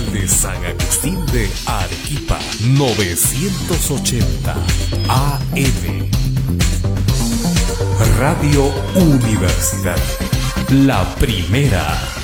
De San Agustín de Arequipa, 980 AM. Radio Universidad, la primera.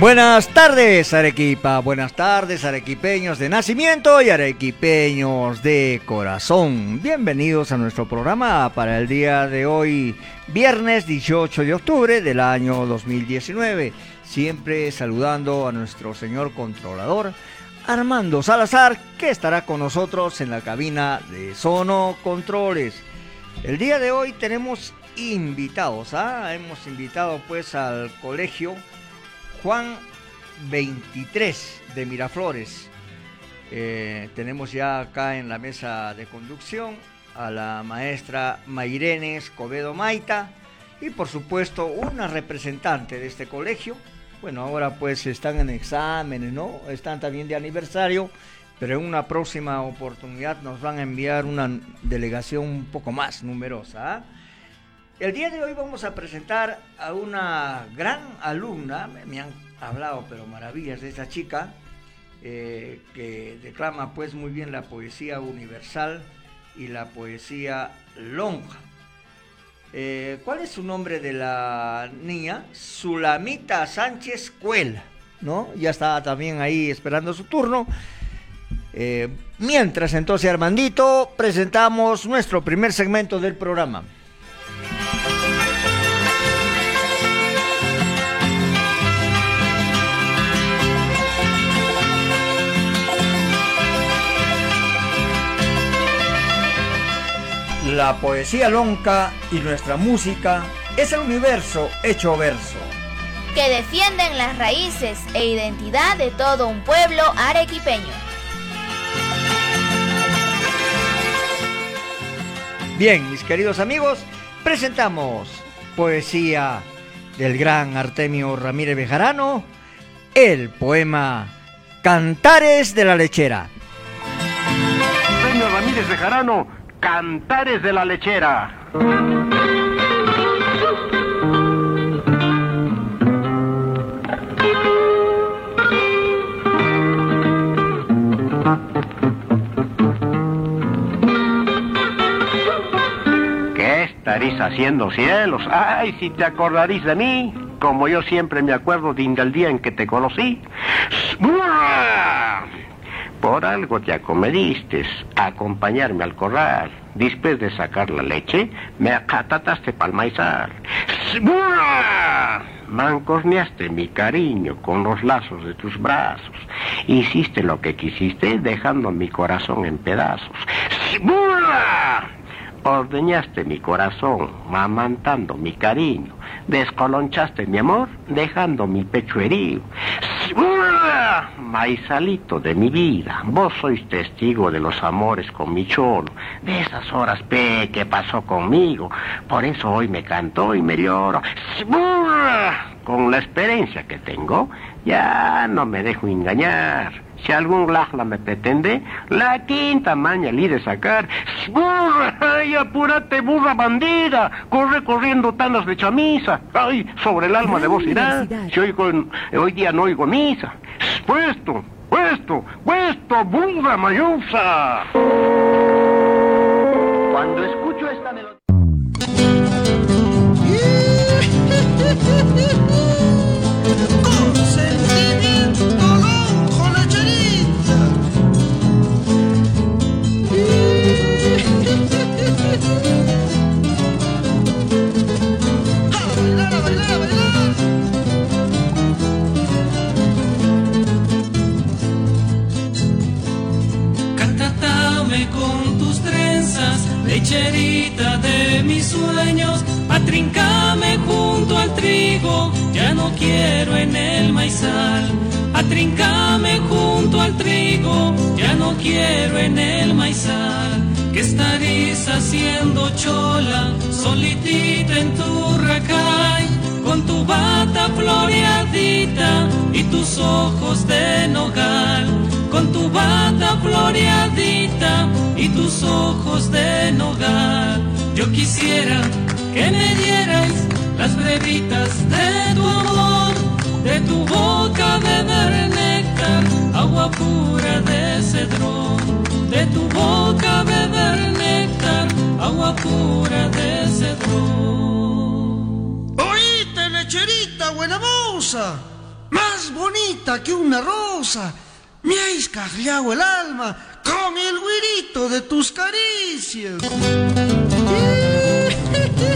Buenas tardes Arequipa, buenas tardes arequipeños de nacimiento y arequipeños de corazón. Bienvenidos a nuestro programa para el día de hoy, viernes 18 de octubre del año 2019. Siempre saludando a nuestro señor controlador Armando Salazar, que estará con nosotros en la cabina de Sono Controles. El día de hoy tenemos invitados, ¿ah? hemos invitado pues al colegio Juan 23 de Miraflores. Eh, tenemos ya acá en la mesa de conducción a la maestra Mairene Escobedo Maita y por supuesto una representante de este colegio. Bueno, ahora pues están en exámenes, ¿no? Están también de aniversario, pero en una próxima oportunidad nos van a enviar una delegación un poco más numerosa. ¿ah? El día de hoy vamos a presentar a una gran alumna, me han hablado pero maravillas de esta chica, eh, que declama pues muy bien la poesía universal y la poesía lonja. Eh, ¿Cuál es su nombre de la niña? Sulamita Sánchez Cuela, ¿no? Ya está también ahí esperando su turno. Eh, mientras entonces, Armandito, presentamos nuestro primer segmento del programa. La poesía lonca y nuestra música es el universo hecho verso. Que defienden las raíces e identidad de todo un pueblo arequipeño. Bien, mis queridos amigos, presentamos poesía del gran Artemio Ramírez Bejarano, el poema Cantares de la Lechera. Artemio Ramírez Bejarano Cantares de la Lechera. ¿Qué estaréis haciendo, cielos? Ay, si te acordaréis de mí, como yo siempre me acuerdo de el día en que te conocí. Por algo te acomediste a acompañarme al corral. Después de sacar la leche, me acatataste pa'l maizal. Mancorneaste mi cariño con los lazos de tus brazos. Hiciste lo que quisiste, dejando mi corazón en pedazos. Ordeñaste mi corazón, mamantando mi cariño. Descolonchaste mi amor, dejando mi pecho herido. Maizalito de mi vida, vos sois testigo de los amores con mi cholo, de esas horas pe que pasó conmigo. Por eso hoy me cantó y me lloro. Con la experiencia que tengo, ya no me dejo engañar. Si algún lajla me pretende, la quinta maña le de sacar. ¡Burra! ¡Ay, apúrate, burra bandida! Corre corriendo tanas de chamisa. ¡Ay, sobre el alma de vos irá! Si hoy, hoy día no oigo misa. ¡Puesto! ¡Puesto! ¡Puesto! ¡Burra mayusa! Cuando escucho de mis sueños, atrincame junto al trigo, ya no quiero en el maizal. Atrincame junto al trigo, ya no quiero en el maizal. ¿Qué estaréis haciendo chola, solitita en tu racay? Con tu bata floreadita y tus ojos de nogal. Con tu bata floreadita y tus ojos de nogal. Yo quisiera que me dierais las brevitas de tu amor, de tu boca beber néctar, agua pura de cedrón, de tu boca beber néctar, agua pura de cedrón. Lecherita buena moza, más bonita que una rosa, me has cagliado el alma con el güirito de tus caricias.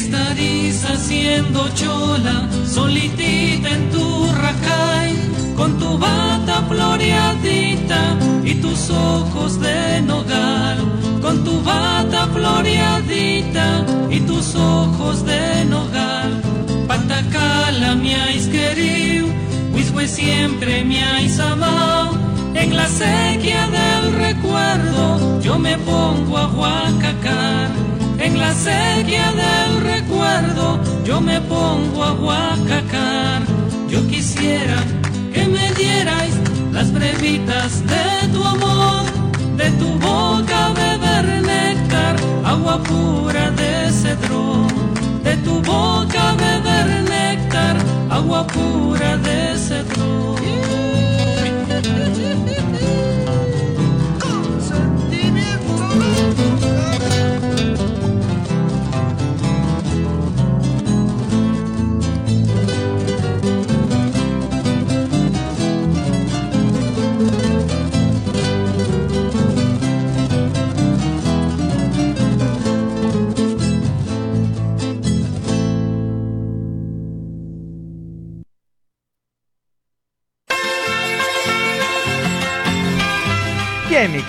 ¿Qué estaréis haciendo chola, solitita en tu racay, con tu bata floreadita y tus ojos de nogal? Con tu bata floreadita y tus ojos de nogal. Patacala me has querido, Huizhue siempre me has amado. En la sequía del recuerdo yo me pongo a huacacar. En la sequía del recuerdo yo me pongo a huacacar. Yo quisiera que me dierais las brevitas de tu amor, de tu boca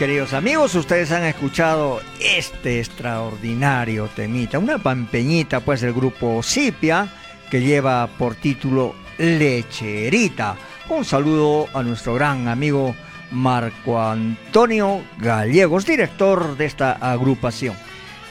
queridos amigos, ustedes han escuchado este extraordinario temita, una pampeñita pues del grupo Cipia que lleva por título Lecherita. Un saludo a nuestro gran amigo Marco Antonio Gallegos, director de esta agrupación.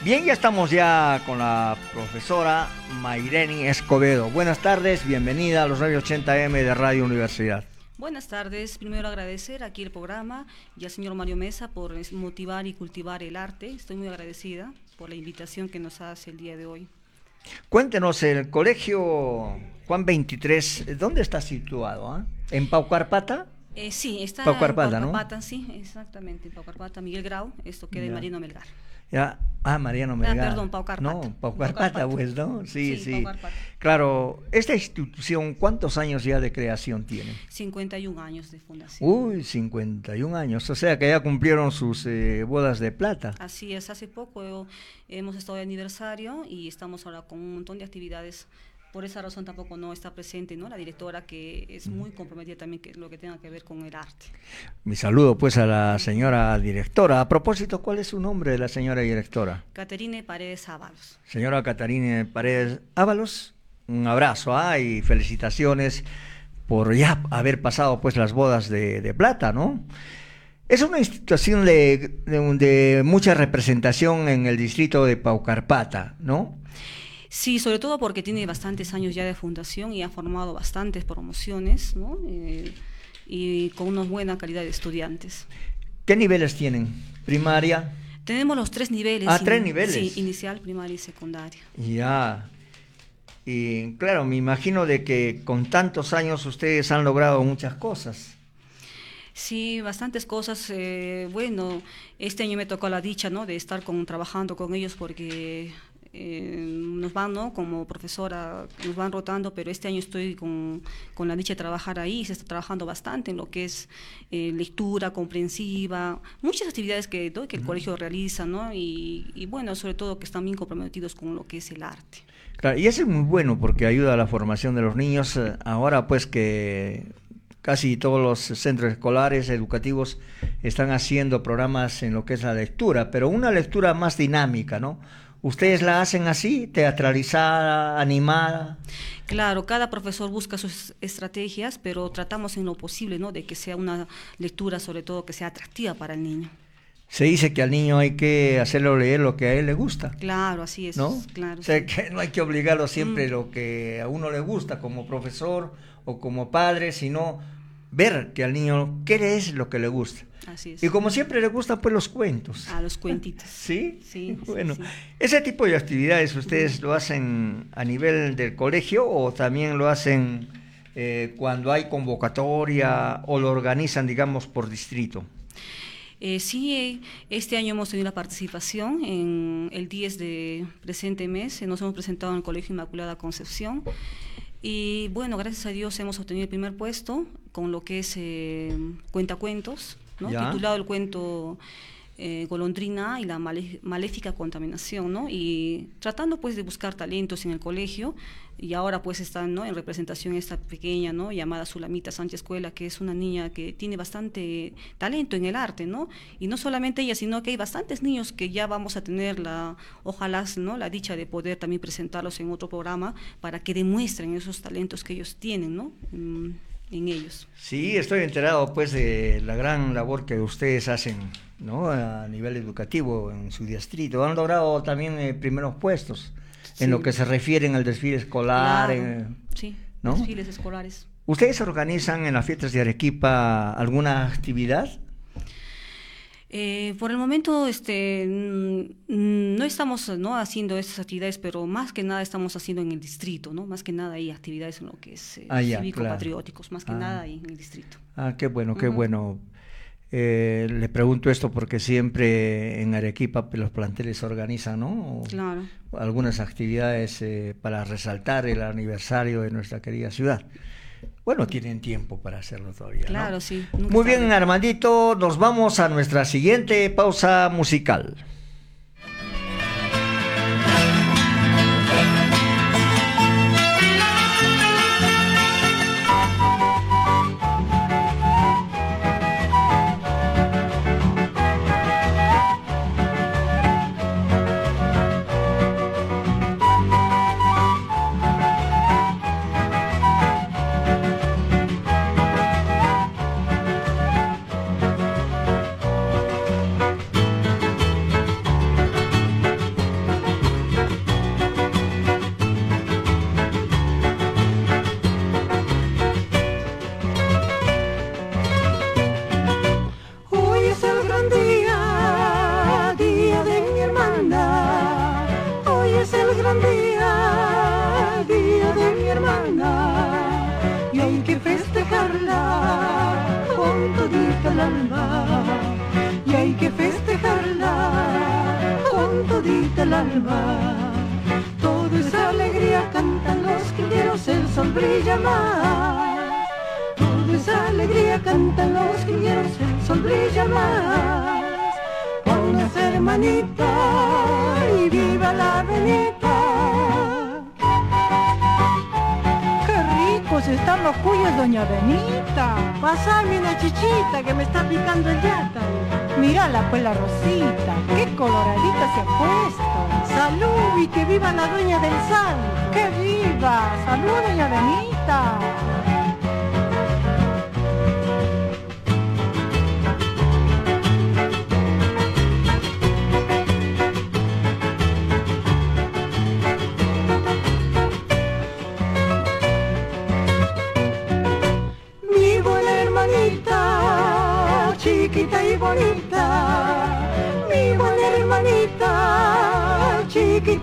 Bien, ya estamos ya con la profesora Maireni Escobedo. Buenas tardes, bienvenida a los 980M de Radio Universidad. Buenas tardes. Primero agradecer aquí el programa y al señor Mario Mesa por motivar y cultivar el arte. Estoy muy agradecida por la invitación que nos hace el día de hoy. Cuéntenos, el colegio Juan 23, ¿dónde está situado? ah? ¿En Paucarpata? Eh, sí, está Pau Carpata, en ¿no? Paucarpata, sí, exactamente, en Paucarpata, Miguel Grau, esto queda en Ya. Marino Melgar. Ya, ah, Mariano Melgar. perdón, Paucarpata. No, Paucarpata, Paucarpata. pues, ¿no? Sí, Sí, sí. Claro, esta institución, ¿cuántos años ya de creación tiene? 51 años de fundación. Uy, 51 años, o sea que ya cumplieron sus eh, bodas de plata. Así es, hace poco hemos estado de aniversario y estamos ahora con un montón de actividades. Por esa razón tampoco no está presente ¿no? la directora que es muy comprometida también que lo que tenga que ver con el arte. Mi saludo pues a la señora directora. A propósito, ¿cuál es su nombre de la señora directora? Caterine Paredes Ábalos. Señora Catarina Paredes Ábalos, un abrazo ah, y felicitaciones por ya haber pasado pues las bodas de, de plata, ¿no? Es una institución de, de- de mucha representación en el distrito de Paucarpata, ¿no? Sí, sobre todo porque tiene bastantes años ya de fundación y ha formado bastantes promociones ¿no? Eh, y con una buena calidad de estudiantes. ¿Qué niveles tienen? Primaria, Tenemos los tres niveles. Ah, tres niveles. Sí, inicial, primaria y secundaria. ya. Y claro, me imagino de que con tantos años ustedes han logrado muchas cosas. Sí, bastantes cosas. eh, bueno, este año me tocó la dicha, ¿no? De estar con, trabajando con ellos porque eh, nos van, ¿no? Como profesora, nos van rotando, pero este año estoy con, con la dicha de trabajar ahí, se está trabajando bastante en lo que es eh, lectura comprensiva, muchas actividades que, que el colegio realiza, ¿no? Y, y, bueno, sobre todo que están bien comprometidos con lo que es el arte. Claro, y eso es muy bueno porque ayuda a la formación de los niños. Eh, ahora pues que casi todos los centros escolares educativos están haciendo programas en lo que es la lectura, pero una lectura más dinámica, ¿no? ¿Ustedes la hacen así, teatralizada, animada? Claro, cada profesor busca sus estrategias, pero tratamos en lo posible, ¿no? De que sea una lectura, sobre todo, que sea atractiva para el niño. Se dice que al niño hay que hacerlo leer lo que a él le gusta. Claro, así es. ¿No? Claro, o sea, que no hay que obligarlo siempre mm. lo que a uno le gusta como profesor o como padre, sino ver que al niño qué es lo que le gusta. Así es. Y como siempre le gustan pues los cuentos. A los cuentitos. ¿Sí? Sí. Bueno, ese tipo de actividades ustedes lo hacen a nivel del colegio o también lo hacen eh, cuando hay convocatoria o lo organizan, digamos, por distrito. Eh, sí, este año hemos tenido la participación en el 10 de presente mes, nos hemos presentado en el Colegio Inmaculada Concepción. Y bueno, gracias a Dios hemos obtenido el primer puesto con lo que es eh, Cuentacuentos, ¿no? titulado el cuento eh, Golondrina y la maléfica contaminación, ¿no? Y tratando pues de buscar talentos en el colegio y ahora pues están ¿no? en representación esta pequeña ¿no? llamada Sulamita Sánchez Escuela, que es una niña que tiene bastante talento en el arte, ¿no? Y no solamente ella, sino que hay bastantes niños que ya vamos a tener la, ojalá, ¿no? la dicha de poder también presentarlos en otro programa para que demuestren esos talentos que ellos tienen, ¿no? Mm, en ellos. Sí, estoy enterado pues de la gran labor que ustedes hacen ¿no? a nivel educativo en su distrito. Han logrado también eh, primeros puestos en lo que se refiere al desfile escolar. sí, desfiles escolares. ¿Ustedes organizan en las fiestas de Arequipa alguna actividad? Eh, por el momento este, no estamos ¿no? haciendo esas actividades, pero más que nada estamos haciendo en el distrito, ¿no? Más que nada hay actividades en lo que es eh, ah, cívico-patrióticos, más que ah. nada ahí en el distrito. Ah, qué bueno, qué bueno. Eh, le pregunto esto porque siempre en Arequipa los planteles organizan ¿no? claro. algunas actividades eh, para resaltar el aniversario de nuestra querida ciudad. Bueno, tienen tiempo para hacerlo todavía. Claro, sí. Muy bien, Armandito, nos vamos a nuestra siguiente pausa musical. al alba. Todo es alegría, cantan los quinteros, el sol brilla más. Todo es alegría, cantan los quinteros, el sol brilla más. Póngase hermanita y viva la venita. Qué ricos están los cuyos, doña Benita. Pasame una chichita que me está picando el yata. Mirala pues la rosita coloraditas se ha puesto. Salud y que viva la dueña del santo. Que viva. Salud, doña Benita.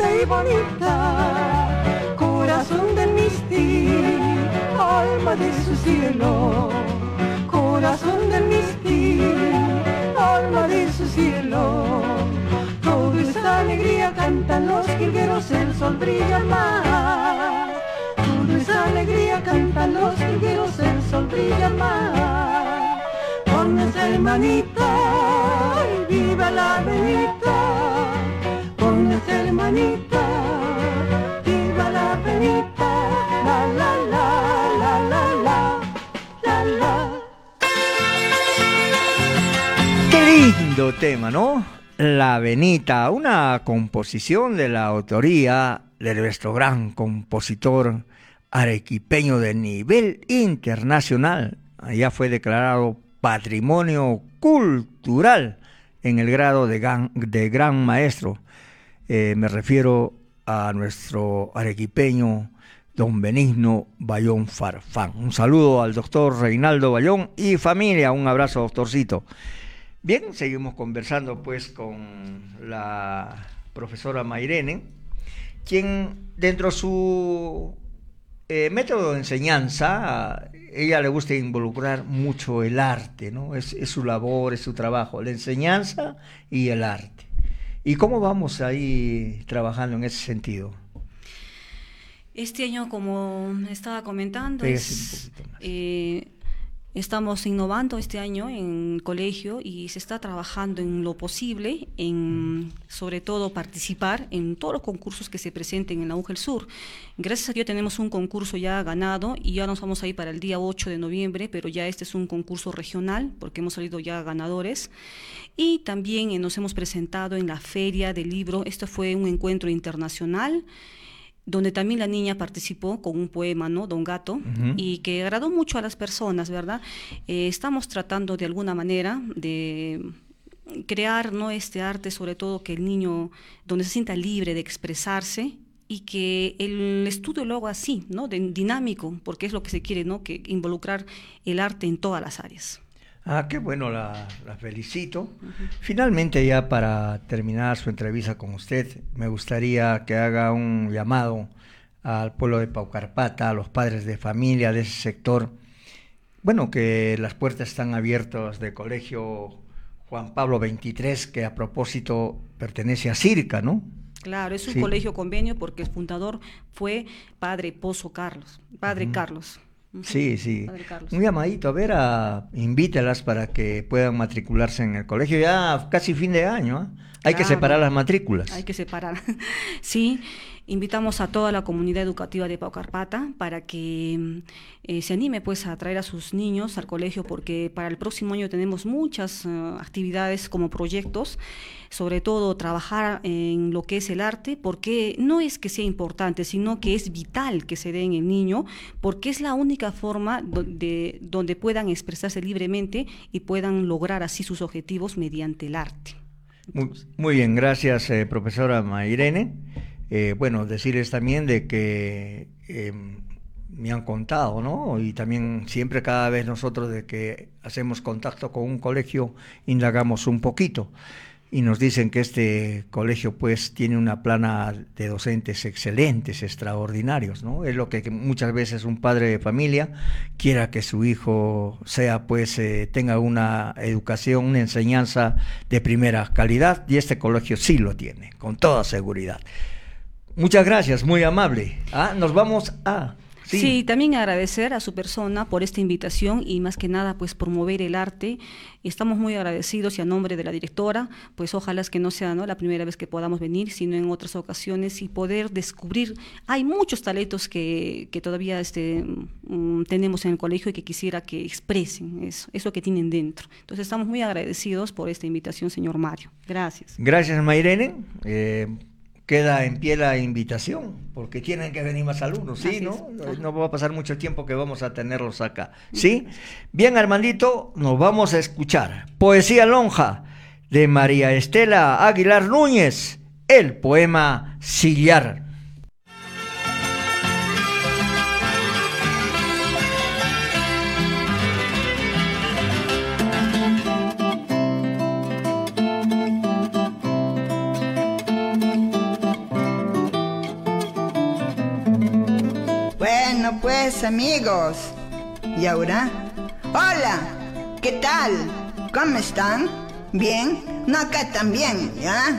y bonita, corazón del Misti, alma de su cielo, corazón del Misti, alma de su cielo. Toda esta alegría cantan los jilgueros, el sol brilla más. Toda esta alegría cantan los jilgueros, el sol brilla más. Pónganse hermanita y viva la bendita. Hermanita, viva la venita. La la la la la la la la. Qué lindo tema, ¿no? La Venita, una composición de la autoría de nuestro gran compositor arequipeño de nivel internacional. Allá fue declarado patrimonio cultural en el grado de gran maestro. Eh, me refiero a nuestro arequipeño don Benigno Bayón Farfán. Un saludo al doctor Reinaldo Bayón y familia. Un abrazo, doctorcito. Bien, seguimos conversando pues con la profesora Mairene, quien dentro de su eh, método de enseñanza, ella le gusta involucrar mucho el arte, ¿no? Es, es, su labor, es su trabajo, la enseñanza y el arte. ¿Y cómo vamos ahí trabajando en ese sentido? Este año, como estaba comentando, es, eh, Estamos innovando este año en colegio y se está trabajando en lo posible, en sobre todo participar en todos los concursos que se presenten en la UGEL Sur. Gracias a Dios tenemos un concurso ya ganado y ya nos vamos a ir para el día 8 de noviembre, pero ya este es un concurso regional porque hemos salido ya ganadores. Y también eh, nos hemos presentado en la Feria del Libro. Esto fue un encuentro internacional donde también la niña participó con un poema, ¿no? Don Gato, uh -huh. y que agradó mucho a las personas, ¿verdad? Eh, estamos tratando de alguna manera de crear ¿no? este arte, sobre todo que el niño, donde se sienta libre de expresarse y que el estudio lo haga así, ¿no? De, dinámico, porque es lo que se quiere, ¿no? Que involucrar el arte en todas las áreas. Ah, qué bueno, la, la felicito. Uh -huh. Finalmente, ya para terminar su entrevista con usted, me gustaría que haga un llamado al pueblo de Paucarpata, a los padres de familia de ese sector. Bueno, que las puertas están abiertas del colegio Juan Pablo XXIII, que a propósito pertenece a Circa, ¿no? Claro, es un sí. colegio convenio porque el fundador fue padre Pozo Carlos, padre uh -huh. Carlos. Sí, sí. Un llamadito, a ver, a, invítelas para que puedan matricularse en el colegio ya casi fin de año. ¿eh? Hay claro, que separar las matrículas. Hay que separar. sí, invitamos a toda la comunidad educativa de Paucarpata para que eh, se anime pues a traer a sus niños al colegio porque para el próximo año tenemos muchas uh, actividades como proyectos, sobre todo trabajar en lo que es el arte, porque no es que sea importante, sino que es vital que se dé en el niño, porque es la única forma de, donde puedan expresarse libremente y puedan lograr así sus objetivos mediante el arte. Muy, muy bien, gracias eh, profesora Mairene. Eh, bueno, decirles también de que eh, me han contado, ¿no? Y también siempre cada vez nosotros de que hacemos contacto con un colegio, indagamos un poquito. Y nos dicen que este colegio pues tiene una plana de docentes excelentes, extraordinarios, ¿no? Es lo que muchas veces un padre de familia quiera que su hijo sea pues eh, tenga una educación, una enseñanza de primera calidad y este colegio sí lo tiene, con toda seguridad. Muchas gracias, muy amable. Ah, nos vamos a... Sí. sí. también agradecer a su persona por esta invitación y más que nada pues promover el arte. Estamos muy agradecidos y a nombre de la directora, pues ojalá es que no sea ¿no? la primera vez que podamos venir, sino en otras ocasiones y poder descubrir. Hay muchos talentos que, que todavía este, um, tenemos en el colegio y que quisiera que expresen eso, eso que tienen dentro. Entonces estamos muy agradecidos por esta invitación, señor Mario. Gracias. Gracias, Mayrene. Eh, queda en pie la invitación, porque tienen que venir más alumnos, ¿sí? ¿no? no va a pasar mucho tiempo que vamos a tenerlos acá, ¿sí? Bien, Armandito, nos vamos a escuchar. Poesía lonja de María Estela Aguilar Núñez, el poema Sillar. Amigos. ¿Y ahora? Hola, ¿qué tal? ¿Cómo están? ¿Bien? No, acá también, ¿ya?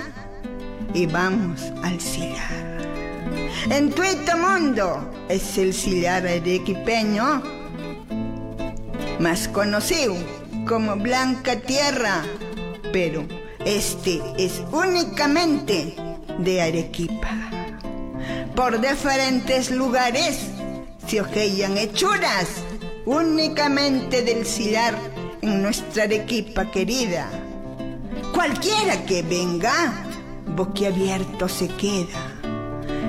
Y vamos al cigar. En todo mundo es el sillar arequipeño, más conocido como Blanca Tierra, pero este es únicamente de Arequipa. Por diferentes lugares se ojean hechuras únicamente del sillar en nuestra Arequipa querida. Cualquiera que venga, boquiabierto se queda.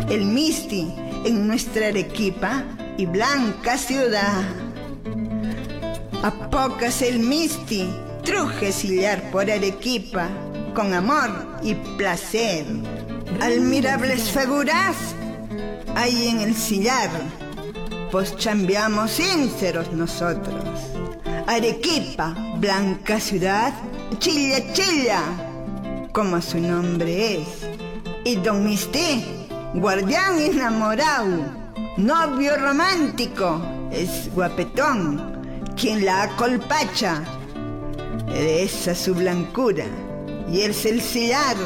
El misti en nuestra Arequipa y blanca ciudad. A pocas el misti truje sillar por Arequipa con amor y placer. Admirables figuras hay en el sillar, pues chambeamos sinceros nosotros. Arequipa, blanca ciudad, chilla chilla, como su nombre es. Y don Misti, guardián enamorado, novio romántico, es guapetón, quien la acolpacha. Esa su blancura, y el sillar,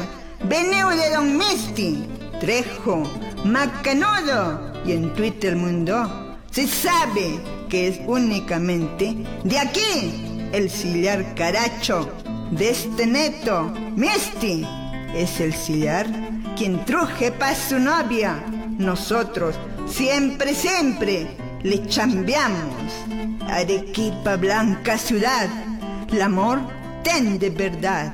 veneo de don Misti, trejo, macanudo, y en Twitter mundo se sabe que es únicamente de aquí el sillar caracho de este neto, Misti. Es el sillar quien truje para su novia. Nosotros siempre, siempre le chambeamos. Arequipa, blanca ciudad, el amor ten de verdad.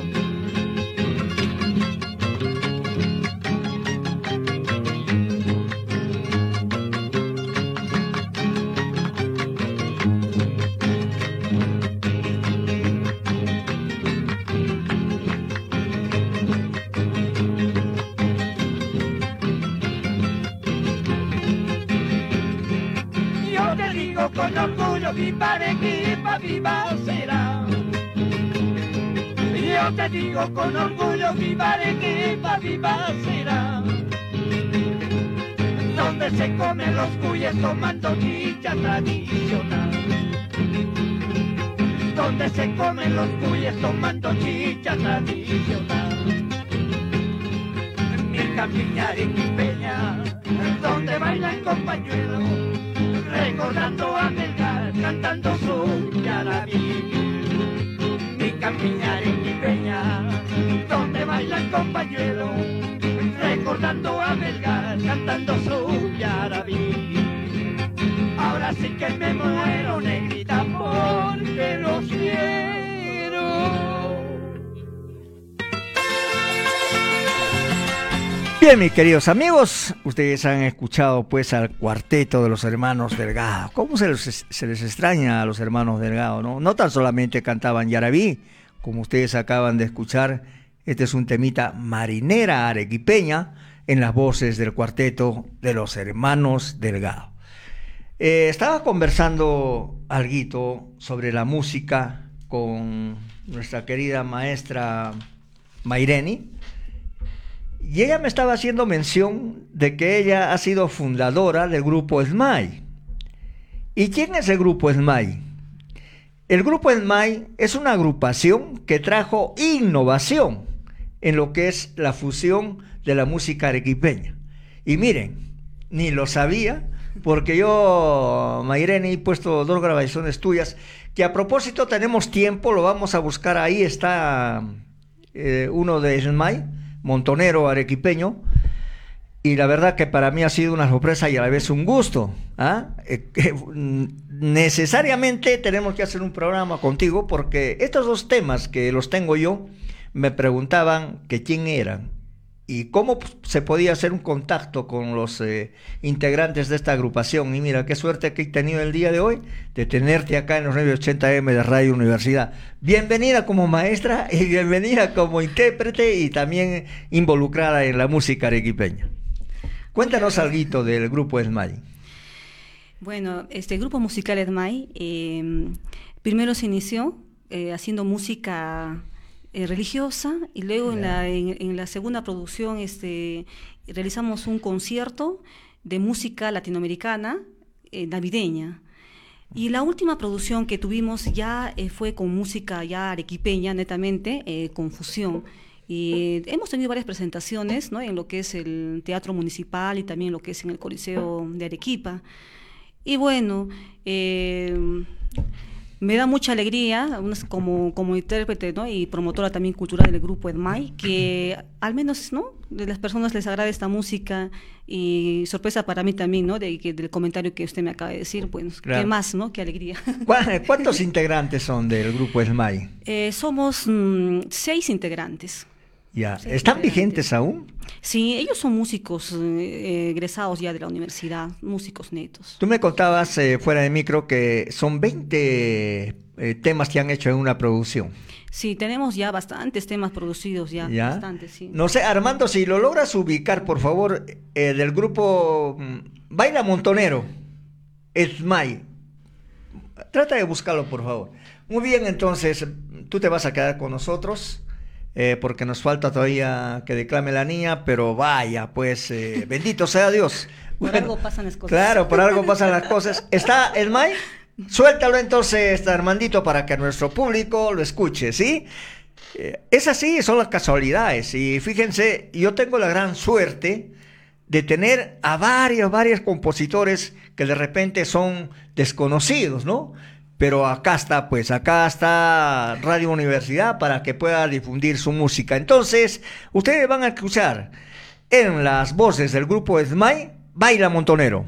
digo con orgullo, viva Arequipa, viva será. Donde se comen los cuyes tomando chicha tradicional. Donde se comen los cuyes tomando chicha tradicional. Mi campiña arequipeña, donde bailan compañeros, recordando a Melgar cantando su Mis queridos amigos, ustedes han escuchado pues al cuarteto de los hermanos Delgado. ¿Cómo se les, se les extraña a los hermanos Delgado? No? no tan solamente cantaban Yarabí, como ustedes acaban de escuchar, este es un temita marinera arequipeña en las voces del cuarteto de los hermanos Delgado. Eh, estaba conversando algo sobre la música con nuestra querida maestra Maireni y ella me estaba haciendo mención de que ella ha sido fundadora del grupo SMAI. ¿Y quién es el grupo SMAI? El grupo ESMAI es una agrupación que trajo innovación en lo que es la fusión de la música arequipeña. Y miren, ni lo sabía, porque yo, Mayrene, he puesto dos grabaciones tuyas, que a propósito tenemos tiempo, lo vamos a buscar ahí, está eh, uno de ESMAI, montonero arequipeño, y la verdad que para mí ha sido una sorpresa y a la vez un gusto. ¿ah? Eh, necesariamente tenemos que hacer un programa contigo porque estos dos temas que los tengo yo me preguntaban que quién eran y cómo se podía hacer un contacto con los eh, integrantes de esta agrupación. Y mira, qué suerte que he tenido el día de hoy de tenerte acá en los 980M de Radio Universidad. Bienvenida como maestra y bienvenida como intérprete y también involucrada en la música arequipeña. Cuéntanos algo del grupo ESMAI. Bueno, este grupo musical ESMAI em, primero se inició eh, haciendo música eh, religiosa y luego en la, en, la, segunda producción este, realizamos un concierto de música latinoamericana eh, navideña. Y la última producción que tuvimos ya fue con música ya arequipeña, netamente, con fusión. Y hemos tenido varias presentaciones ¿no? en lo que es el Teatro Municipal y también lo que es en el Coliseo de Arequipa. Y bueno, eh, me da mucha alegría como, como intérprete ¿no? y promotora también cultural del grupo EDMAI, que al menos ¿no? de las personas les agrade esta música y sorpresa para mí también ¿no? de, del comentario que usted me acaba de decir, bueno, qué más, ¿no? qué alegría. ¿Cuántos integrantes son del grupo EDMAI? Eh, somos mm, seis integrantes. Ya, ¿están vigentes aún? Sí, ellos son músicos eh, egresados ya de la universidad, músicos netos. Tú me contabas eh, fuera de micro que son 20 eh, temas que han hecho en una producción. Sí, tenemos ya bastantes temas producidos ya, ¿Ya? bastantes, sí. No sé, Armando, si lo logras ubicar, por favor, del grupo mm, Baila Montonero, Esmay. Trata de buscarlo, por favor. Muy bien, entonces, tú te vas a quedar con nosotros. Eh, porque nos falta todavía que declame la niña, pero vaya, pues eh, bendito sea Dios. Por algo pasan las cosas. Claro, por algo pasan las cosas. ¿Está el May? Suéltalo entonces, Armandito, para que nuestro público lo escuche, ¿sí? Eh, es así, son las casualidades. Y fíjense, yo tengo la gran suerte de tener a varios, varios compositores que de repente son desconocidos, ¿no? Pero acá está, pues acá está Radio Universidad para que pueda difundir su música. Entonces, ustedes van a escuchar en las voces del grupo SMAI, Baila Montonero.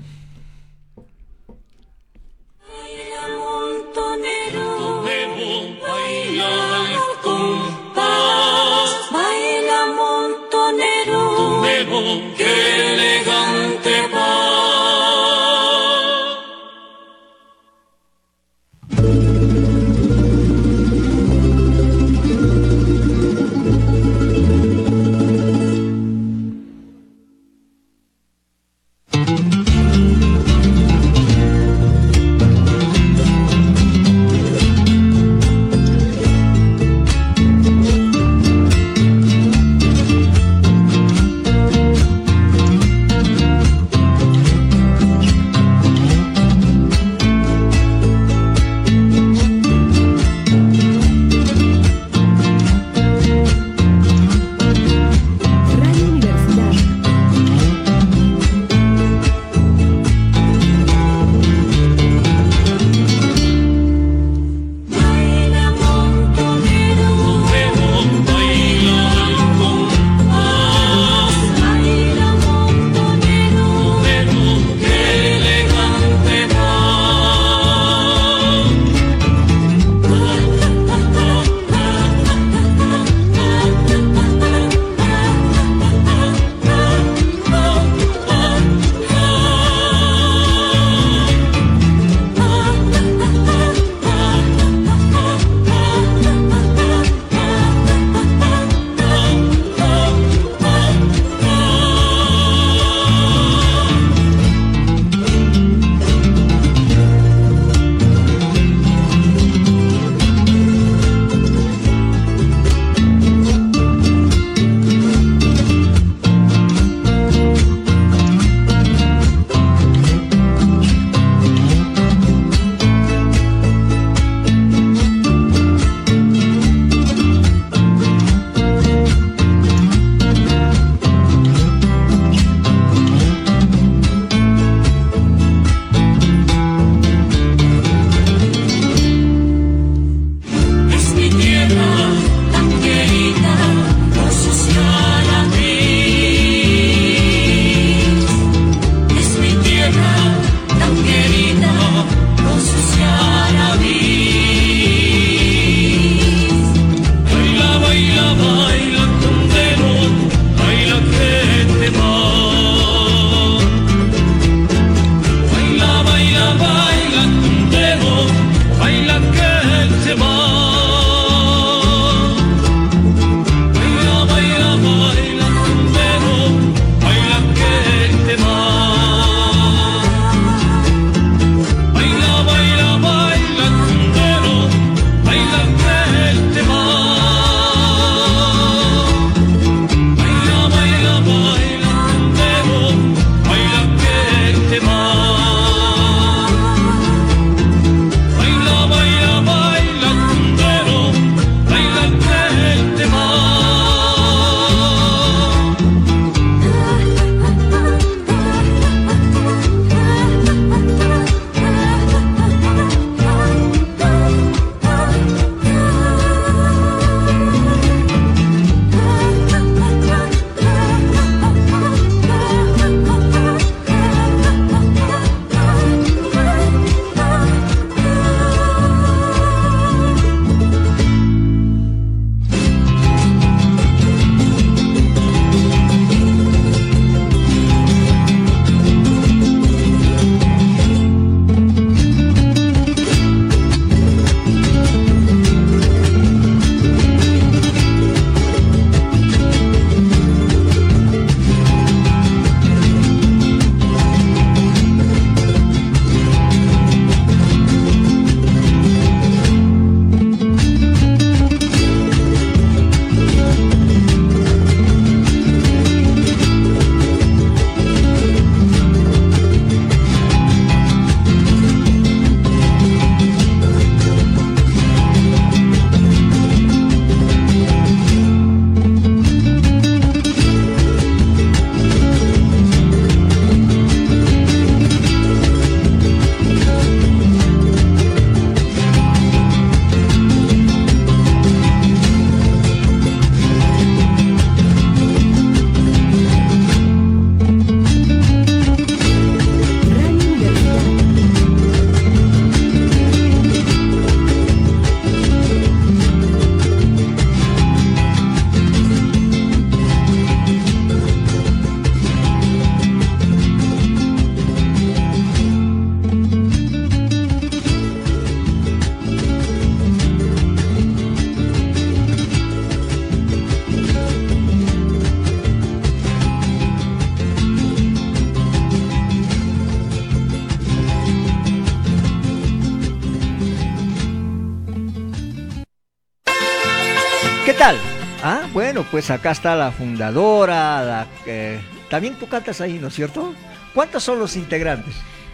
Pues acá está la fundadora, la, eh, también tú cantas ahí, ¿no es cierto? ¿Cuántos son los integrantes?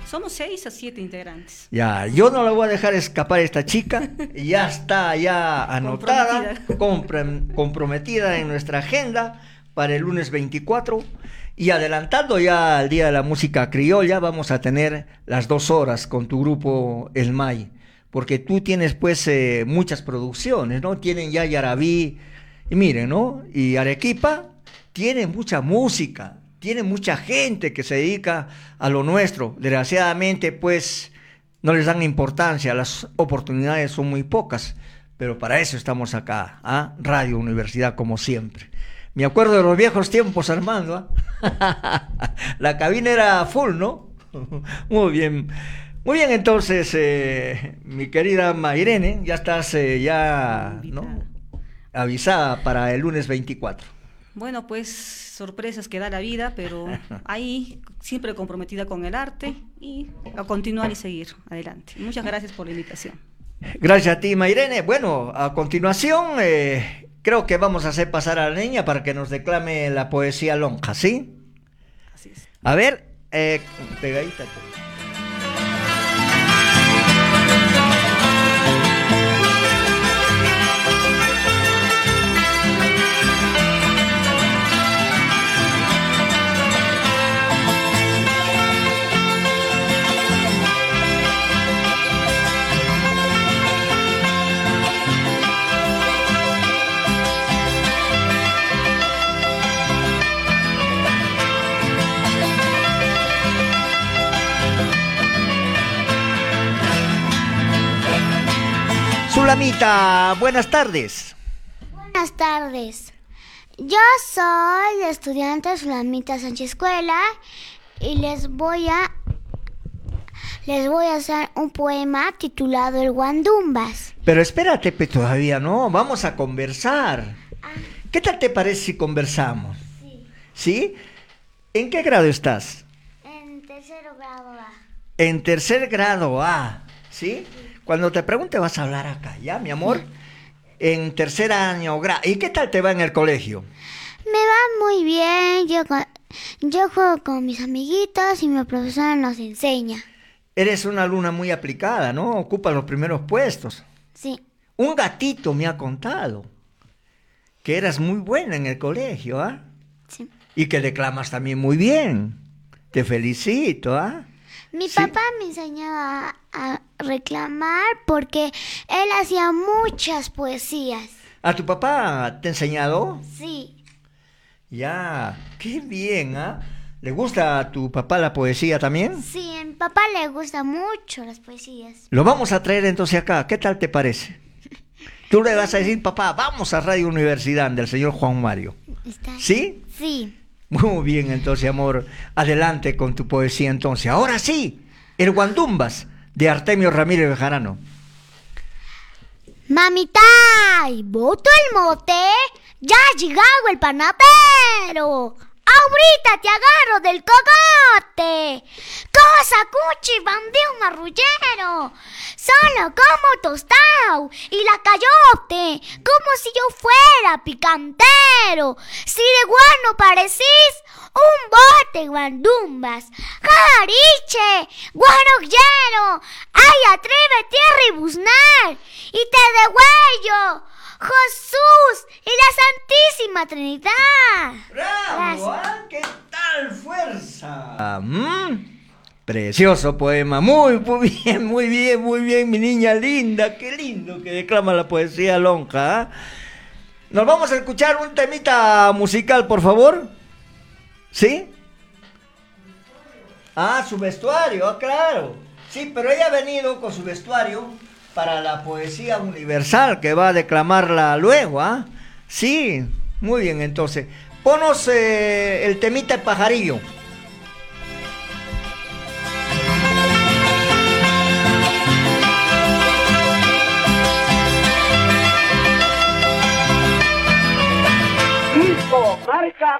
Somos seis a siete integrantes. Ya, yo no la voy a dejar escapar esta chica, ya está ya anotada, compre- comprometida en nuestra agenda para el lunes 24 y adelantando ya al Día de la Música Criolla vamos a tener las dos horas con tu grupo El May, porque tú tienes pues eh, muchas producciones, ¿no? Tienen ya Yarabí, y miren, ¿no? Y Arequipa tiene mucha música, tiene mucha gente que se dedica a lo nuestro. Desgraciadamente, pues, no les dan importancia, las oportunidades son muy pocas, pero para eso estamos acá, ¿ah? Radio Universidad, como siempre. Me acuerdo de los viejos tiempos, Armando. ¿ah? La cabina era full, ¿no? Muy bien. Muy bien, entonces, eh, mi querida Mairene, ya estás eh, ya, ¿no? Avisada para el lunes 24. Bueno, pues sorpresas que da la vida, pero ahí siempre comprometida con el arte y a continuar y seguir adelante. Muchas gracias por la invitación. Gracias a ti, Mairene. Bueno, a continuación, eh, creo que vamos a hacer pasar a la niña para que nos declame la poesía lonja, ¿sí? Así es. A ver, eh, pegadita. Sulamita, buenas tardes. Buenas tardes. Yo soy estudiante Sulamita Sánchez Escuela y les voy a les voy a hacer un poema titulado El Guandumbas. Pero espérate, pues todavía no, vamos a conversar. ¿Qué tal te parece si conversamos? Sí. ¿En qué grado estás? En tercero grado A. En tercer grado A, ¿sí? Cuando te pregunte vas a hablar acá, ¿ya, mi amor? En tercer año. ¿Y qué tal te va en el colegio? Me va muy bien. Yo, yo juego con mis amiguitos y mi profesora nos enseña. Eres una alumna muy aplicada, ¿no? Ocupa los primeros puestos. Sí. Un gatito me ha contado que eras muy buena en el colegio, ¿ah? Sí. Y que declamas también muy bien. Te felicito, ¿ah? Mi papá me enseñaba a reclamar porque él hacía muchas poesías. ¿A tu papá te ha enseñado? Sí. Ya, qué bien, ¿ah? ¿Le gusta a tu papá la poesía también? Sí, a mi papá le gustan mucho las poesías. Lo vamos a traer entonces acá. ¿Qué tal te parece? Tú le vas a decir, papá, vamos a Radio Universidad del señor Juan Mario. ¿Está? ¿Sí? Sí. Muy bien, entonces, amor. Adelante con tu poesía entonces. Ahora sí, el Guandumbas de Artemio Ramírez Bejarano. Mamita, ¿y voto el mote? Ya ha llegado el panadero. Ahorita te agarro del cogote. Cosa cuchi, bandido marrullero. Solo como tostado y la cayote, como si yo fuera picantero. Si de guano parecís, un bote guandumbas. Jariche, guanoguero, ay atrévete a rebuznar y te degüello. Jesús y la Santísima Trinidad. ¡Bravo! ¿ah? ¿Qué tal fuerza? Ah, mm, Precioso poema. Muy, muy bien, muy bien, muy bien, mi niña linda. Qué lindo que declama la poesía lonja. ¿ah? Nos vamos a escuchar un temita musical, por favor. ¿Sí? Ah, su vestuario, ah, claro. Sí, pero ella ha venido con su vestuario para la poesía universal que va a declamarla luego, ¿ah? Sí, muy bien, entonces. Ponos eh, el temita pajarillo. Marca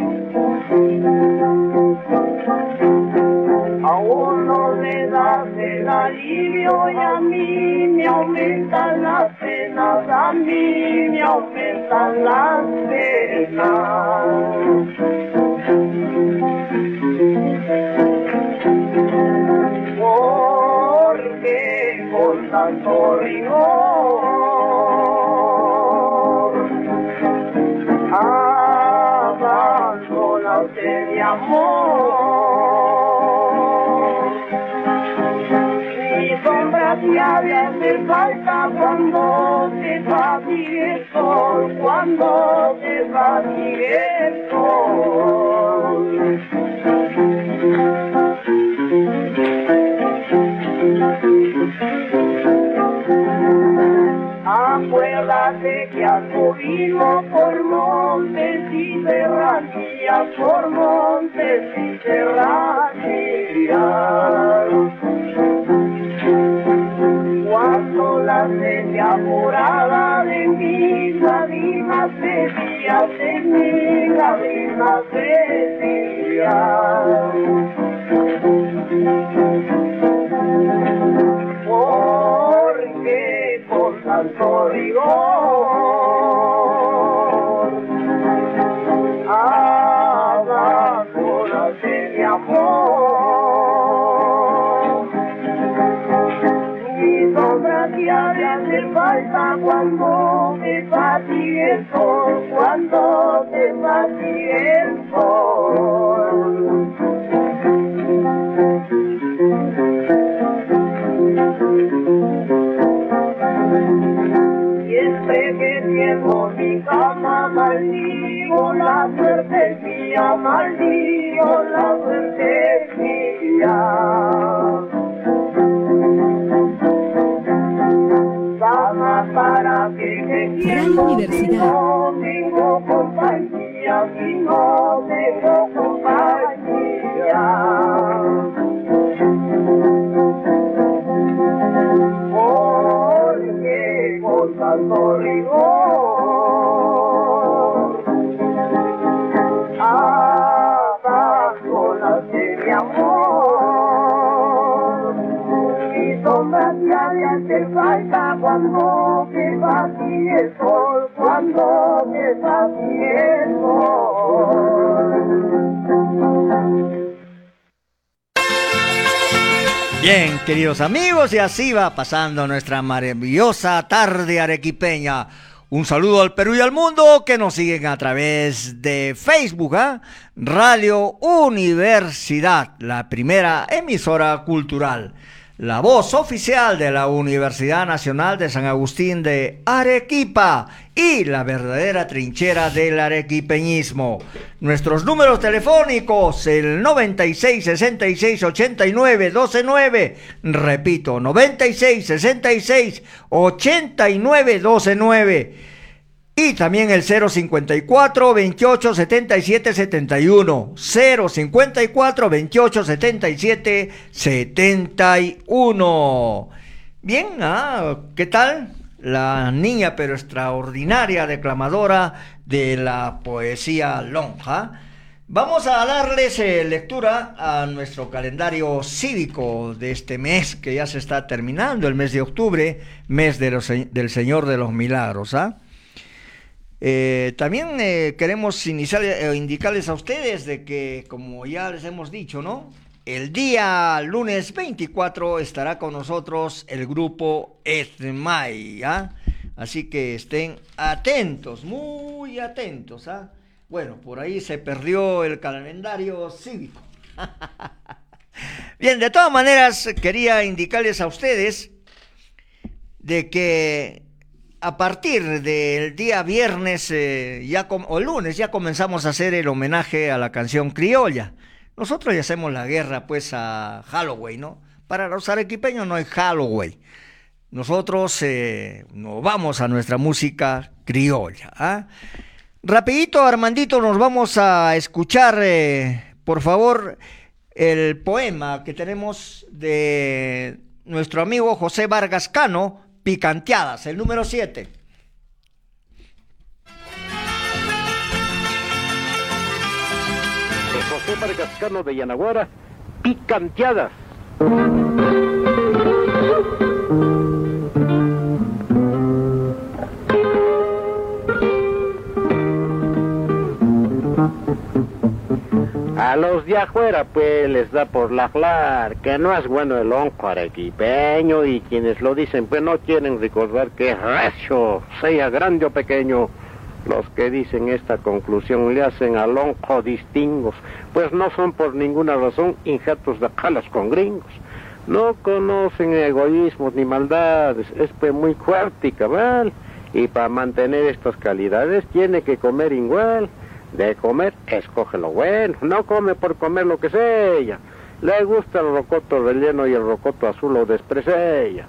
el alivio y a mí me aumentan las penas, a mí me aumentan las penas. Porque con tanto rigor abandonaste mi amor. Mi sombra te hace falta cuando te fatigue el sol, cuando te fatigue el Acuérdate que has movido por montes y serranías, por montes y serranías. Decía, de mi lágrimas porque con tanto rigor abandonaste mi amor. Mi sombra te hace falta cuando te fatigue te que tiempo mi cama la suerte mía, la suerte mía. Para que me quiero si no tengo compañía, si Bien, queridos amigos, y así va pasando nuestra maravillosa tarde arequipeña. Un saludo al Perú y al mundo que nos siguen a través de Facebook, ¿ah? Radio Universidad, la primera emisora cultural. La voz oficial de la Universidad Nacional de San Agustín de Arequipa y la verdadera trinchera del arequipeñismo. Nuestros números telefónicos, el 96 66 89 12 9, repito, 96 66 89 12 9. Y también el 054 28 77 71. 054 28 77 71. Bien, ah, ¿qué tal? La niña pero extraordinaria declamadora de la poesía lonja. Vamos a darles eh, lectura a nuestro calendario cívico de este mes que ya se está terminando, el mes de octubre, mes de los, del Señor de los Milagros. ¿ah? Eh, también eh, queremos indicarles a ustedes de que, como ya les hemos dicho, ¿no? El día lunes 24 estará con nosotros el grupo Etmay, ¿ah? Así que estén atentos, muy atentos, ¿ah? Bueno, por ahí se perdió el calendario cívico. Bien, de todas maneras, quería indicarles a ustedes de que a partir del día viernes eh, ya o lunes ya comenzamos a hacer el homenaje a la canción criolla. Nosotros ya hacemos la guerra pues a Halloween, ¿no? Para los arequipeños no hay Halloween. Nosotros eh, nos vamos a nuestra música criolla. ¿ah? Rapidito, Armandito, nos vamos a escuchar, eh, por favor, el poema que tenemos de nuestro amigo José Vargas Cano, picanteadas, el número 7. José Margascano de Yanaguara, picanteadas. A los de afuera, pues, les da por la flar, que no es bueno el onco arequipeño, y quienes lo dicen, pues, no quieren recordar que es recio, sea grande o pequeño, Los que dicen esta conclusión le hacen al lonjo distingos, pues no son por ninguna razón injertos de calas con gringos. No conocen egoísmos ni maldades, es pues muy fuerte y cabal. Y para mantener estas calidades tiene que comer igual. De comer, escoge lo bueno, no come por comer lo que sea. Le gusta el rocoto relleno y el rocoto azul lo desprecia.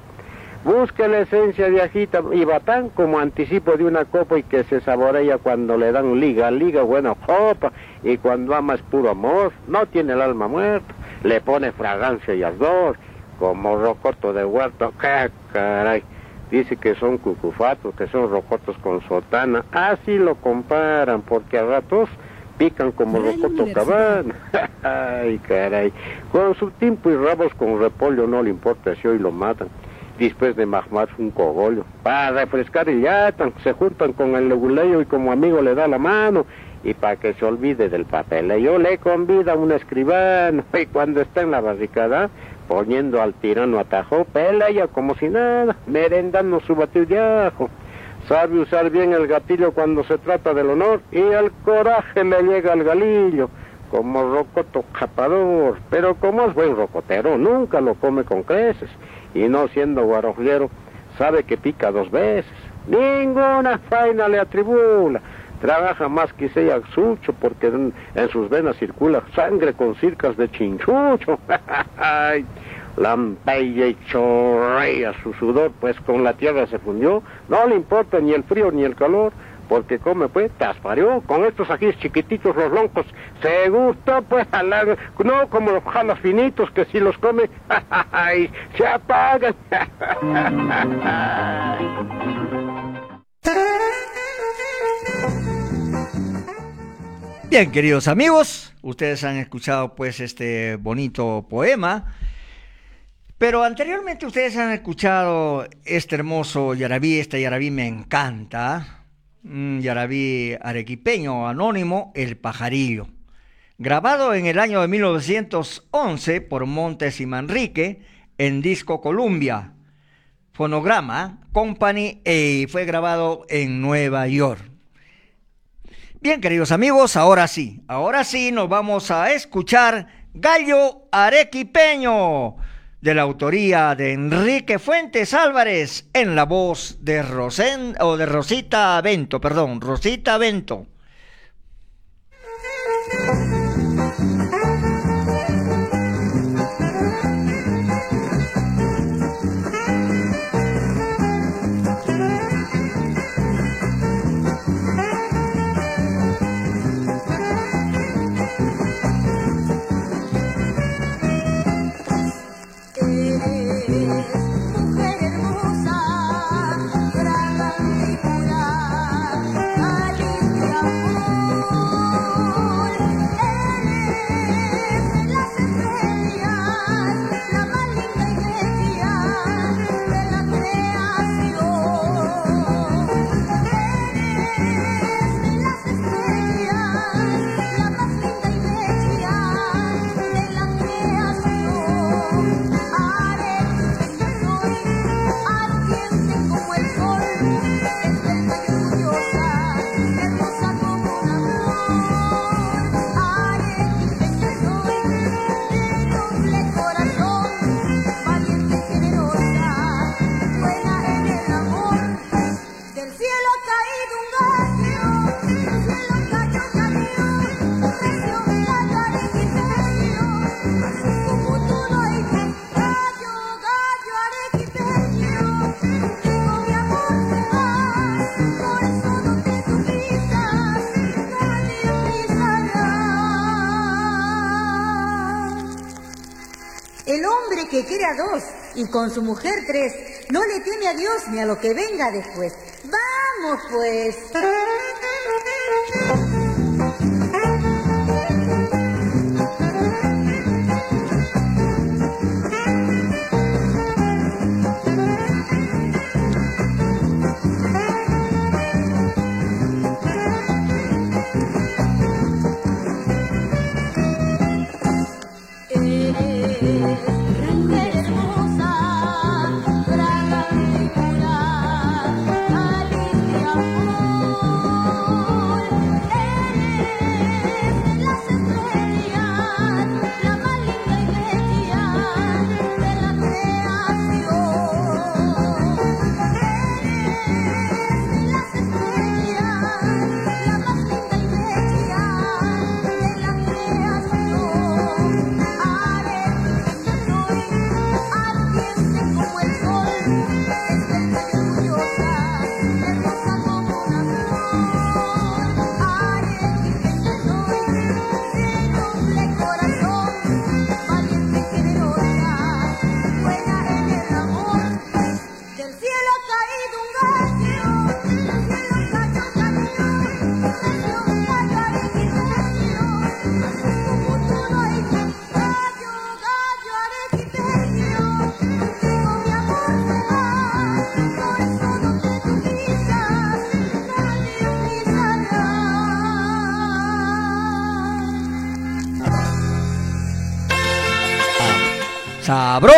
Busque la esencia de ajita y batán como anticipo de una copa y que se saborea cuando le dan liga, liga, buena copa. Y cuando ama es puro amor, no tiene el alma muerta. Le pone fragancia y ardor, como rocoto de huerto. ¡Qué caray! Dice que son cucufatos, que son rocotos con sotana. Así lo comparan, porque a ratos pican como rocoto cabana. Ay, caray. Con su tiempo y rabos con repollo no le importa si hoy lo matan. Después de mahmar un cogollo. Para refrescar y yatan, se juntan con el leguleyo y como amigo le da la mano. Y para que se olvide del papel, yo le convida a un escribano. Y cuando está en la barricada, poniendo al tirano atajo, pela ella como si nada, merendando su batido de ajo. Sabe usar bien el gatillo cuando se trata del honor y el coraje le llega al galillo, como rocoto capador. Pero como es buen rocotero, nunca lo come con creces. Y no siendo guarojero, sabe que pica dos veces. Ninguna faina le atribula. Trabaja más que sea sucho porque en, en sus venas circula sangre con circas de chinchucho. Lampeya y chorrea su sudor, pues con la tierra se fundió. No le importa ni el frío ni el calor, porque come pues, tasparió. Con estos aquí chiquititos los loncos, se gusta pues, jalar, no como los jalas finitos que si los come, ay, se apagan. Bien, queridos amigos, ustedes han escuchado pues este bonito poema. Pero anteriormente ustedes han escuchado este hermoso yarabí, este yarabí me encanta, yarabí arequipeño anónimo, El Pajarillo, grabado en el año de 1911 por Montes y Manrique en disco Columbia, Fonograma Company y fue grabado en Nueva York. Bien, queridos amigos, ahora sí, ahora sí nos vamos a escuchar Gallo Arequipeño de la autoría de Enrique Fuentes Álvarez en la voz de Rosen o de Rosita Bento, perdón, Rosita Bento. Que quiere a dos y con su mujer tres, no le teme a Dios ni a lo que venga después. Vamos pues.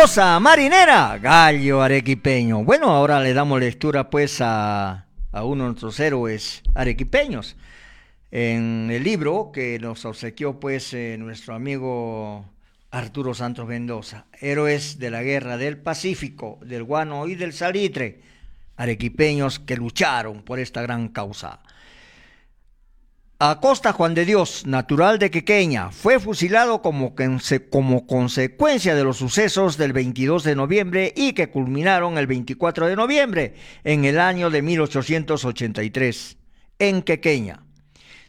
Sabrosa marinera, gallo arequipeño. Bueno, ahora le damos lectura pues a, a uno de nuestros héroes arequipeños. En el libro que nos obsequió pues eh, nuestro amigo Arturo Santos Mendoza, Héroes de la Guerra del Pacífico, del Guano y del Salitre, arequipeños que lucharon por esta gran causa. Acosta Juan de Dios, natural de Quequeña, fue fusilado como, consecuencia de los sucesos del 22 de noviembre y que culminaron el 24 de noviembre en el año de 1883 en Quequeña.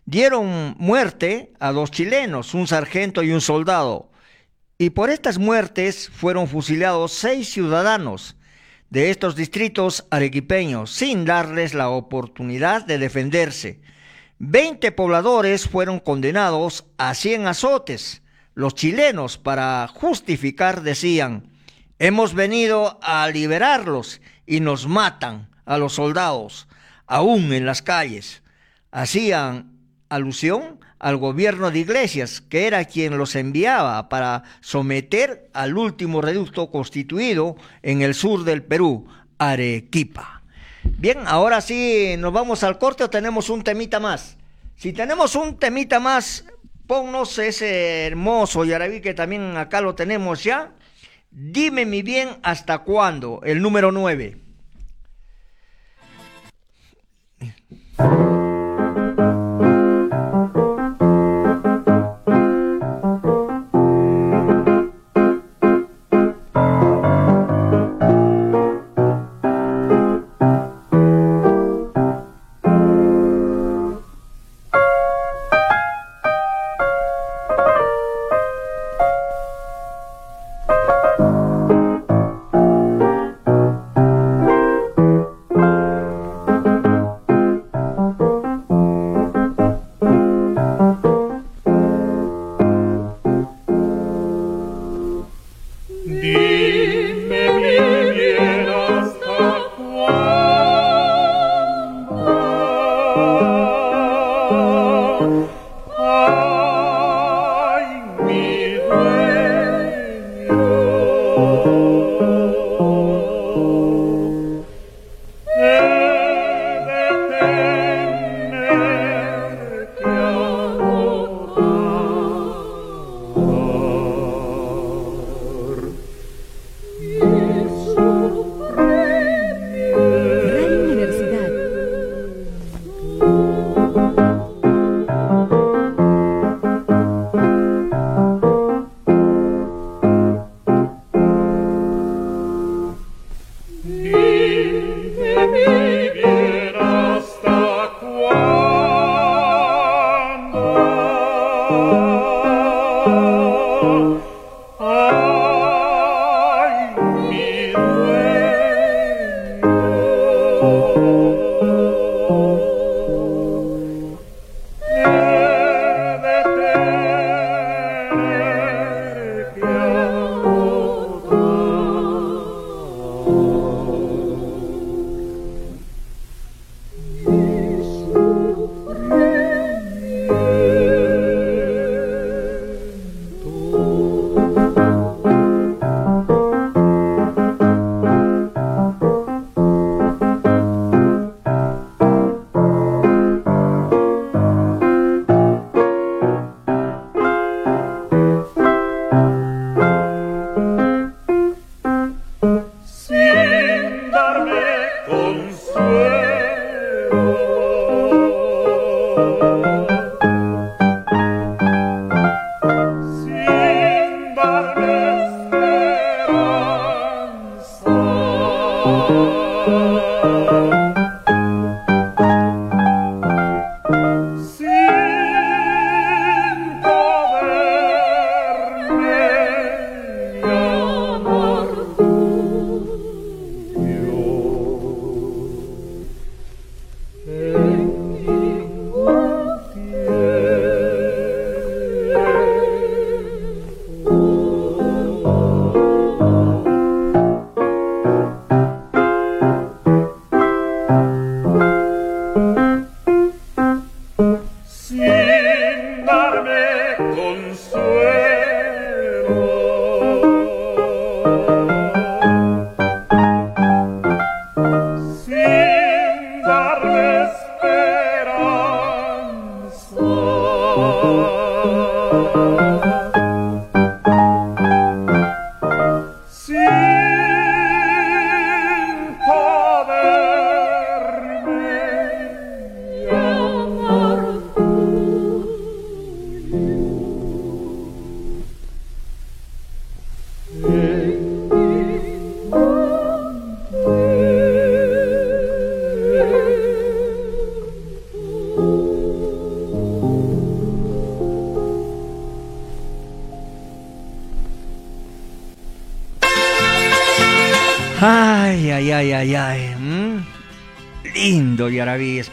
Dieron muerte a dos chilenos, un sargento y un soldado, y por estas muertes fueron fusilados seis ciudadanos de estos distritos arequipeños sin darles la oportunidad de defenderse Veinte pobladores fueron condenados a cien azotes. Los chilenos, para justificar, decían, hemos venido a liberarlos y nos matan a los soldados, aún en las calles. Hacían alusión al gobierno de Iglesias, que era quien los enviaba para someter al último reducto constituido en el sur del Perú, Arequipa. Bien, ahora sí, nos vamos al corte o tenemos un temita más. Si tenemos un temita más, ponnos ese hermoso Yarabí que también acá lo tenemos ya. Dime mi bien hasta cuándo, el número 9.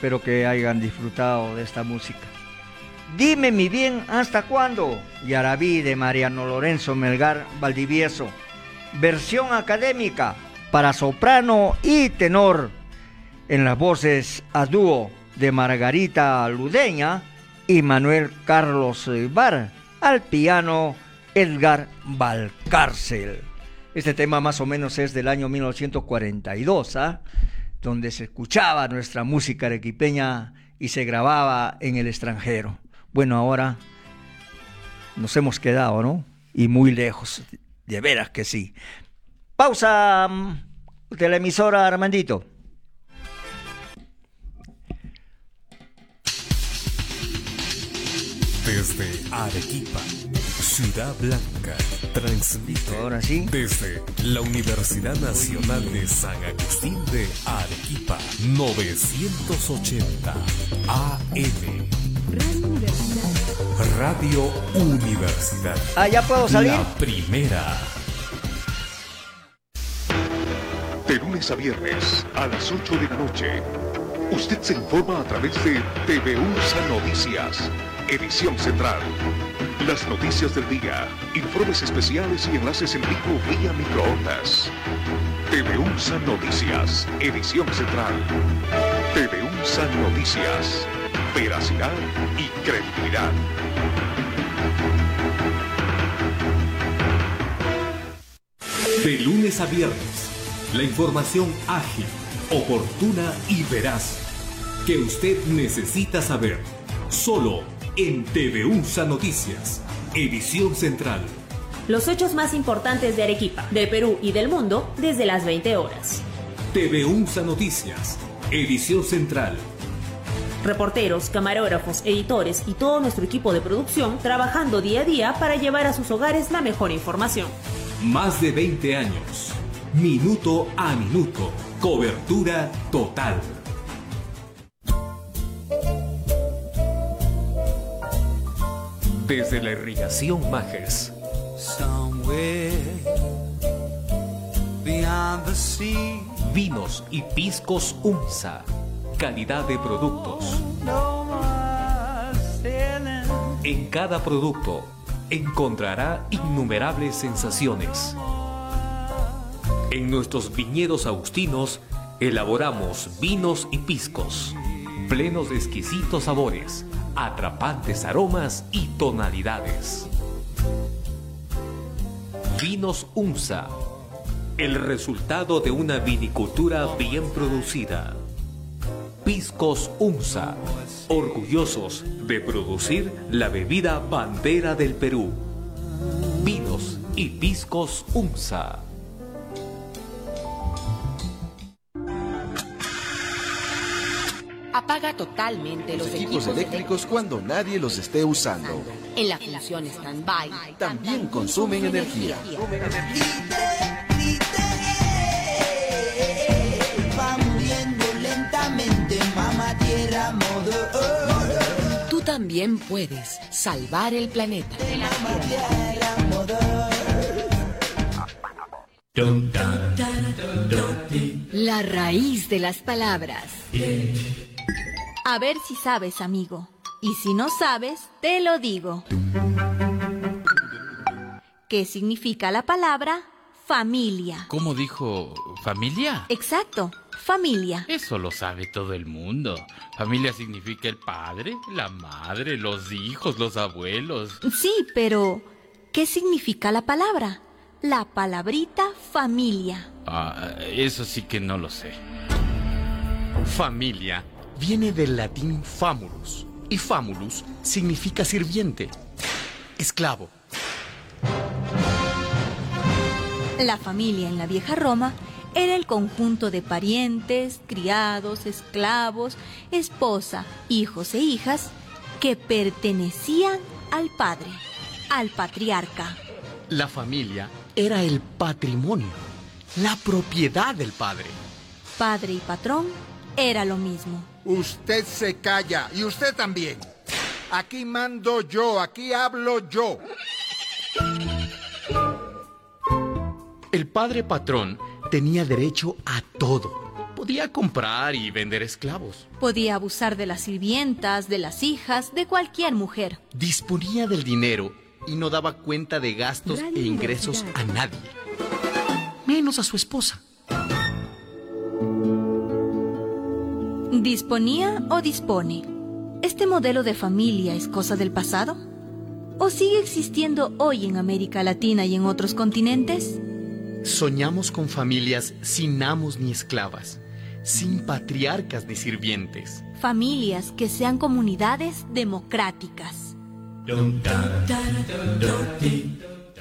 Espero que hayan disfrutado de esta música. Dime, mi bien, ¿hasta cuándo? Yaraví de Mariano Lorenzo Melgar Valdivieso. Versión académica para soprano y tenor. En las voces a dúo de Margarita Ludeña y Manuel Carlos Ibar. Al piano Edgar Valcárcel. Este tema más o menos es del año 1942, ¿ah? Donde se escuchaba nuestra música arequipeña y se grababa en el extranjero. Bueno, ahora nos hemos quedado, ¿no? Y muy lejos, de veras que sí. Pausa mm, de la emisora Armandito. Desde Arequipa, Ciudad Blanca, transmite Ahora sí. desde la Universidad Nacional de San Agustín de Arequipa, 980 AM. Radio Universidad. Ah, ¿ya puedo salir? La primera. De lunes a viernes a las 8 de la noche. Usted se informa a través de TV USA Noticias, edición central. Las noticias del día, informes especiales y enlaces en vivo vía microondas. TV USA Noticias, edición central. TV USA Noticias, veracidad y credibilidad. De lunes a viernes, la información ágil, oportuna y veraz que usted necesita saber. Solo en TV UNSA Noticias, edición central. Los hechos más importantes de Arequipa, del Perú y del mundo desde las 20 horas. TV UNSA Noticias, edición central. Reporteros, camarógrafos, editores y todo nuestro equipo de producción trabajando día a día para llevar a sus hogares la mejor información. Más de 20 años. Minuto a minuto. Cobertura total. Desde la irrigación sea, Vinos y piscos UNSA. Calidad de productos. En cada producto encontrará innumerables sensaciones. En nuestros viñedos agustinos elaboramos vinos y piscos, plenos de exquisitos sabores, atrapantes aromas y tonalidades. Vinos UNSA, el resultado de una vinicultura bien producida. Piscos UNSA, orgullosos de producir la bebida bandera del Perú. Vinos y piscos UNSA. Apaga totalmente los, Los equipos eléctricos cuando nadie los esté usando. En la función stand-by. También consumen energía. Tú también puedes salvar el planeta. La raíz de las palabras. A ver si sabes, amigo. Y si no sabes, te lo digo. ¿Qué significa la palabra familia? ¿Cómo dijo familia? Exacto, familia. Eso lo sabe todo el mundo. Familia significa el padre, la madre, los hijos, los abuelos. Sí, pero ¿qué significa la palabra? La palabrita familia. Ah, eso sí que no lo sé. Familia viene del latín famulus y famulus significa sirviente, esclavo. La familia en la vieja Roma era el conjunto de parientes, criados, esclavos, esposa, hijos e hijas que pertenecían al padre, al patriarca. La familia era el patrimonio, la propiedad del padre. Padre y patrón era lo mismo. Usted se calla y usted también. Aquí mando yo, aquí hablo yo. El padre patrón tenía derecho a todo. Podía comprar y vender esclavos. Podía abusar de las sirvientas, de las hijas, de cualquier mujer. Disponía del dinero y no daba cuenta de gastos Radio e ingresos a nadie. Menos a su esposa. ¿Disponía o dispone? ¿Este modelo de familia es cosa del pasado? ¿O sigue existiendo hoy en América Latina y en otros continentes? Soñamos con familias sin amos ni esclavas, sin patriarcas ni sirvientes. Familias que sean comunidades democráticas.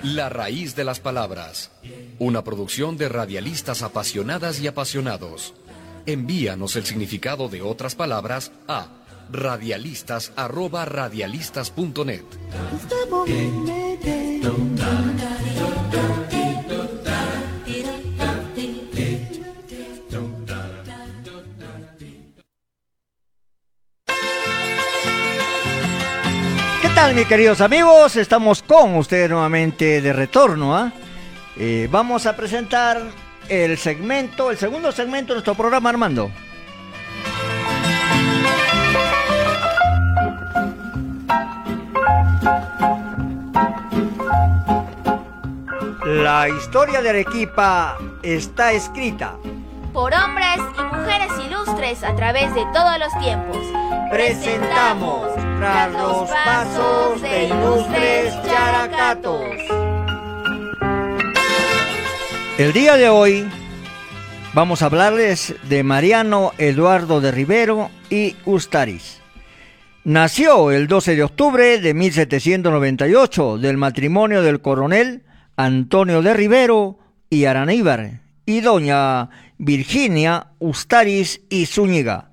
La raíz de las palabras. Una producción de radialistas apasionadas y apasionados. Envíanos el significado de otras palabras a radialistas@radialistas.net. ¿Qué tal, mis queridos amigos? Estamos con ustedes nuevamente de retorno. ¿ah? Eh, vamos a presentar el segmento, el segundo segmento de nuestro programa, Armando. La historia de Arequipa está escrita. Por hombres y mujeres ilustres a través de todos los tiempos. Presentamos tras los pasos de ilustres characatos. El día de hoy vamos a hablarles de Mariano Eduardo de Rivero y Ustaris. Nació el 12 de octubre de 1798 del matrimonio del coronel Antonio de Rivero y Araníbar y doña Virginia Ustaris y Zúñiga,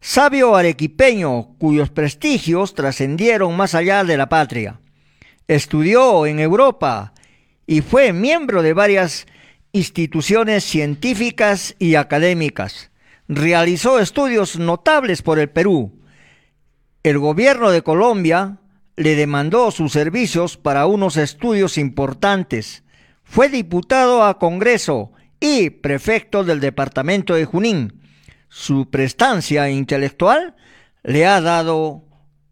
sabio arequipeño cuyos prestigios trascendieron más allá de la patria. Estudió en Europa y fue miembro de varias instituciones científicas y académicas. Realizó estudios notables por el Perú. El gobierno de Colombia le demandó sus servicios para unos estudios importantes. Fue diputado a Congreso y prefecto del departamento de Junín. Su prestancia intelectual le ha dado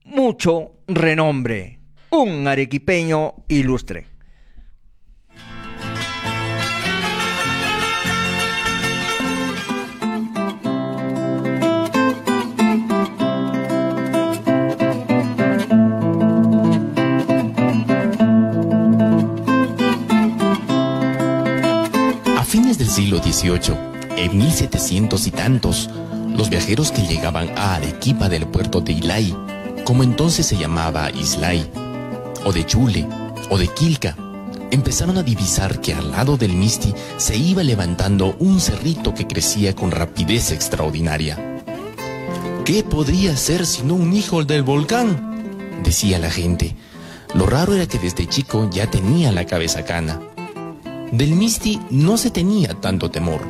mucho renombre. Un arequipeño ilustre. Siglo XVIII, en 1700 y tantos, los viajeros que llegaban a Arequipa del puerto de Ilay, como entonces se llamaba Islay, o de Chule, o de Quilca, empezaron a divisar que al lado del Misti se iba levantando un cerrito que crecía con rapidez extraordinaria. ¿Qué podría ser sino un hijo del volcán? decía la gente. Lo raro era que desde chico ya tenía la cabeza cana. Del Misti no se tenía tanto temor,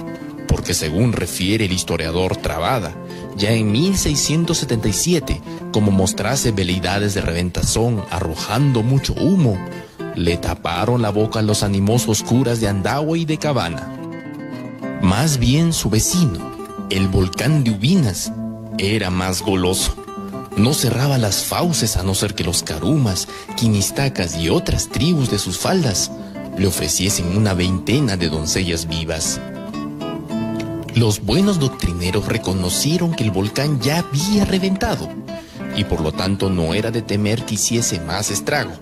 porque según refiere el historiador Trabada, ya en 1677, como mostrase veleidades de reventazón arrojando mucho humo, le taparon la boca a los animosos curas de Andagua y de Cabana. Más bien su vecino, el volcán de Ubinas, era más goloso. No cerraba las fauces a no ser que los carumas, quinistacas y otras tribus de sus faldas le ofreciesen una veintena de doncellas vivas. Los buenos doctrineros reconocieron que el volcán ya había reventado y por lo tanto no era de temer que hiciese más estrago.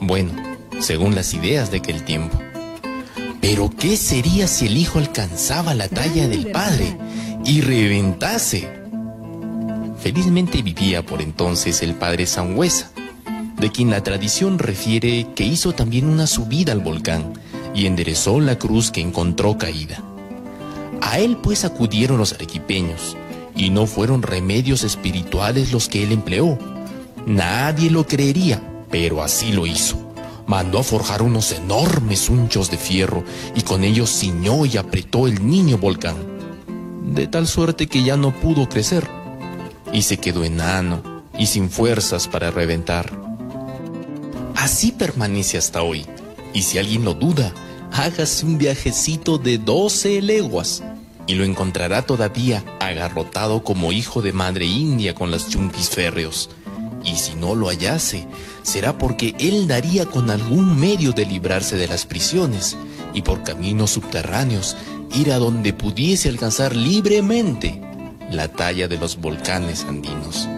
Bueno, según las ideas de aquel tiempo. Pero ¿qué sería si el hijo alcanzaba la talla del padre y reventase? Felizmente vivía por entonces el padre Sangüesa, de quien la tradición refiere que hizo también una subida al volcán y enderezó la cruz que encontró caída. A él pues acudieron los arequipeños, y no fueron remedios espirituales los que él empleó. Nadie lo creería, pero así lo hizo. Mandó a forjar unos enormes unchos de fierro y con ellos ciñó y apretó el niño volcán, de tal suerte que ya no pudo crecer y se quedó enano y sin fuerzas para reventar. Así permanece hasta hoy, y si alguien lo duda, hágase un viajecito de 12 leguas y lo encontrará todavía agarrotado como hijo de madre india con las chunquis férreos. Y si no lo hallase, será porque él daría con algún medio de librarse de las prisiones y por caminos subterráneos ir a donde pudiese alcanzar libremente la talla de los volcanes andinos.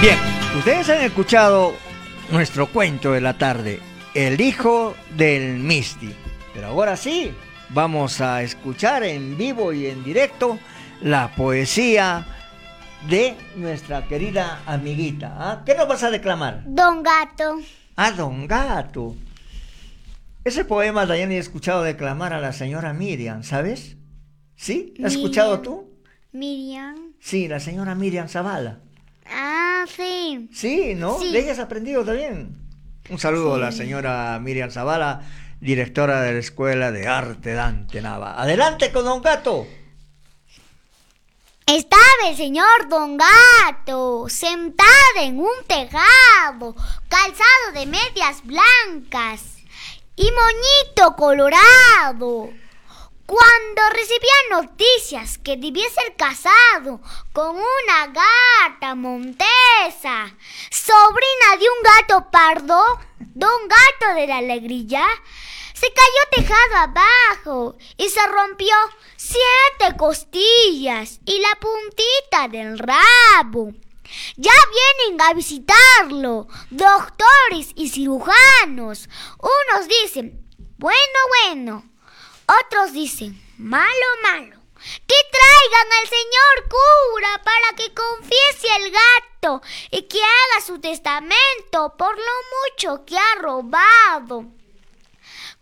Bien, ustedes han escuchado nuestro cuento de la tarde, El hijo del Misti. Pero ahora sí, vamos a escuchar en vivo y en directo la poesía de nuestra querida amiguita. ¿ah? ¿Qué nos vas a declamar? Don Gato. Ah, Don Gato. Ese poema Dayani he escuchado declamar a la señora Miriam, ¿sabes? ¿Sí? ¿La has escuchado tú? Miriam. Sí, la señora Miriam Zavala. Ah, sí. Sí, ¿no? Sí. ¿De ella has aprendido también? Un saludo a la señora Miriam Zavala, directora de la Escuela de Arte Dante Nava. Adelante con Don Gato. Estaba el señor Don Gato sentado en un tejado, calzado de medias blancas y moñito colorado. Cuando recibía noticias que debía ser casado con una gata montesa, sobrina de un gato pardo, don gato de la alegría, se cayó tejado abajo y se rompió siete costillas y la puntita del rabo. Ya vienen a visitarlo doctores y cirujanos. Unos dicen, bueno, bueno. Otros dicen, malo, malo. Que traigan al señor cura para que confiese el gato y que haga su testamento por lo mucho que ha robado.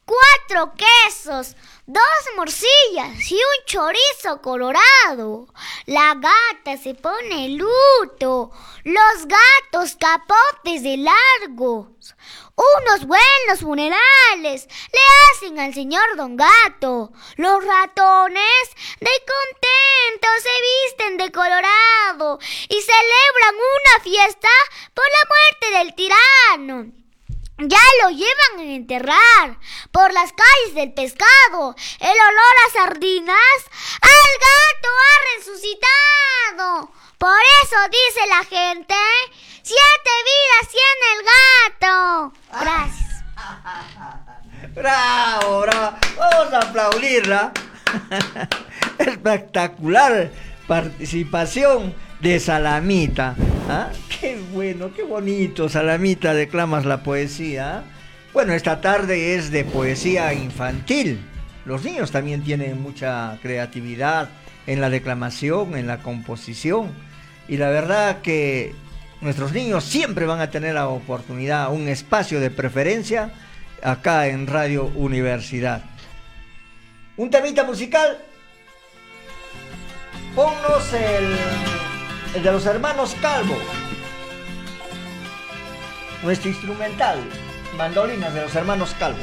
Cuatro quesos, dos morcillas y un chorizo colorado. La gata se pone luto, los gatos capotes de largos. Unos buenos funerales le hacen al señor Don Gato. Los ratones de contento se visten de colorado y celebran una fiesta por la muerte del tirano. Ya lo llevan a enterrar por las calles del pescado. El olor a sardinas al gato ha resucitado. Por eso dice la gente, siete vidas tiene el gato. Gracias. Bravo, bravo. Vamos a aplaudirla. Espectacular participación de Salamita. ¿Ah? Qué bueno, qué bonito. Salamita, declamas la poesía. Bueno, esta tarde es de poesía infantil. Los niños también tienen mucha creatividad en la declamación, en la composición. Y la verdad que nuestros niños siempre van a tener la oportunidad, un espacio de preferencia acá en Radio Universidad. Un temita musical. Ponnos el, el de los hermanos Calvo. Nuestro instrumental. Mandolinas de los hermanos Calvo.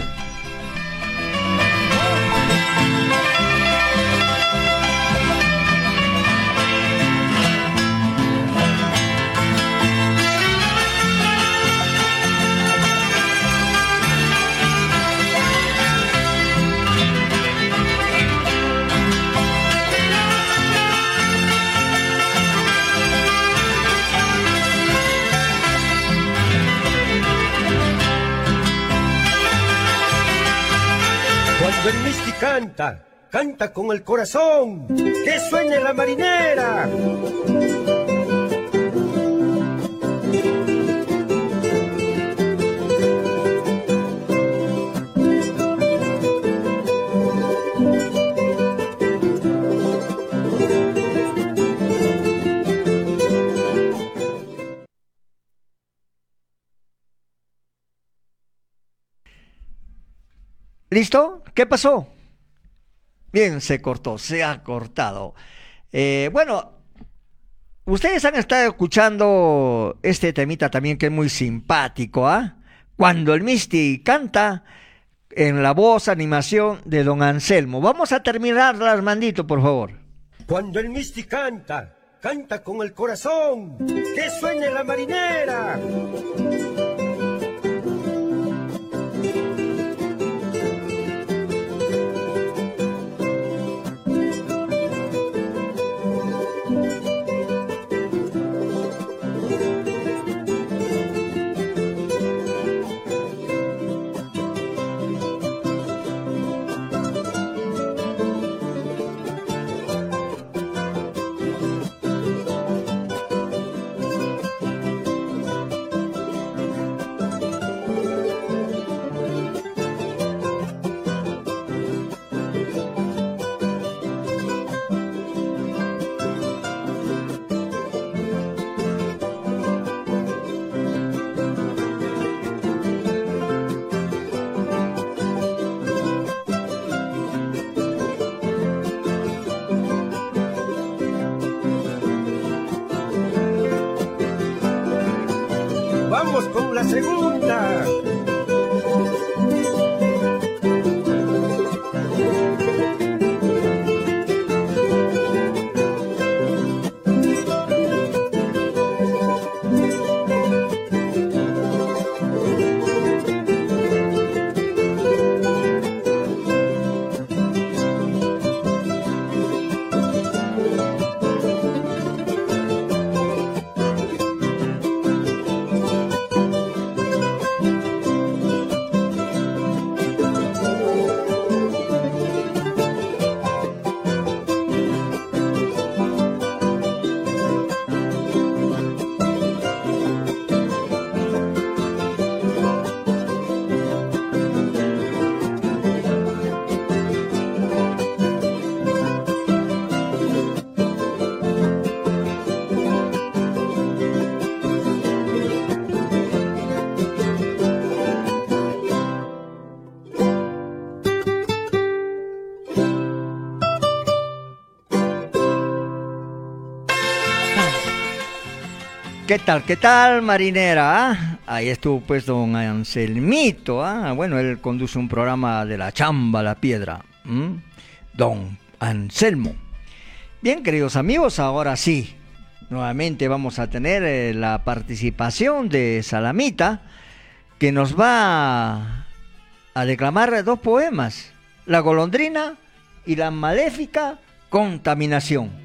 canta, canta con el corazón, que suene la marinera. ¿Listo? ¿Qué pasó? Bien, se cortó, se ha cortado. Eh, bueno, ustedes han estado escuchando este temita también que es muy simpático, ¿ah? Cuando el Misty canta en la voz, animación de don Anselmo. Vamos a terminar, Armandito, por favor. Cuando el Misty canta, canta con el corazón, que sueñe la marinera. ¿Qué tal? ¿Qué tal, marinera? ah? Ahí estuvo pues don Anselmito. ah, Bueno, él conduce un programa de la chamba, la piedra. Don Anselmo. Bien, queridos amigos, ahora sí. Nuevamente vamos a tener eh, la participación de Salamita, que nos va a declamar dos poemas. La golondrina y la maléfica contaminación.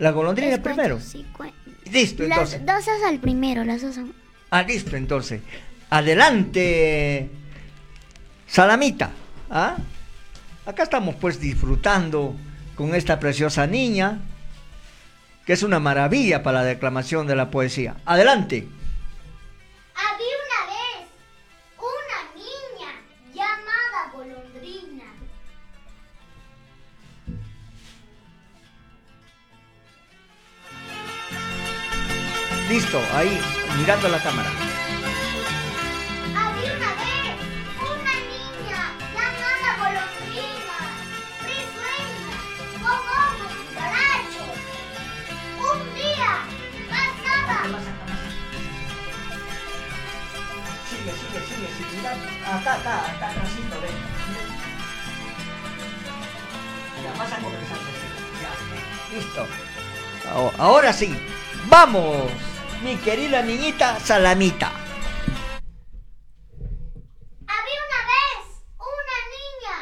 La golondrina Tres, primero. cuatro, Listo, Las entonces. dos es al primero, las dos son. Ah, listo, entonces. Adelante, Salamita. ¿ah? Acá estamos pues disfrutando con esta preciosa niña, que es una maravilla para la declamación de la poesía. Adelante. Listo, ahí, mirando la cámara. Había una vez una niña llamada Golondrina, risueña, con ojos. Un día pasaba. Sigue, sigue, sigue, sigue. Mira, acá, acá, acá, atrásito, ven. Ya, vas a comenzar. Ya, listo. Ahora sí, vamos, mi querida niñita Salamita. Había una vez una niña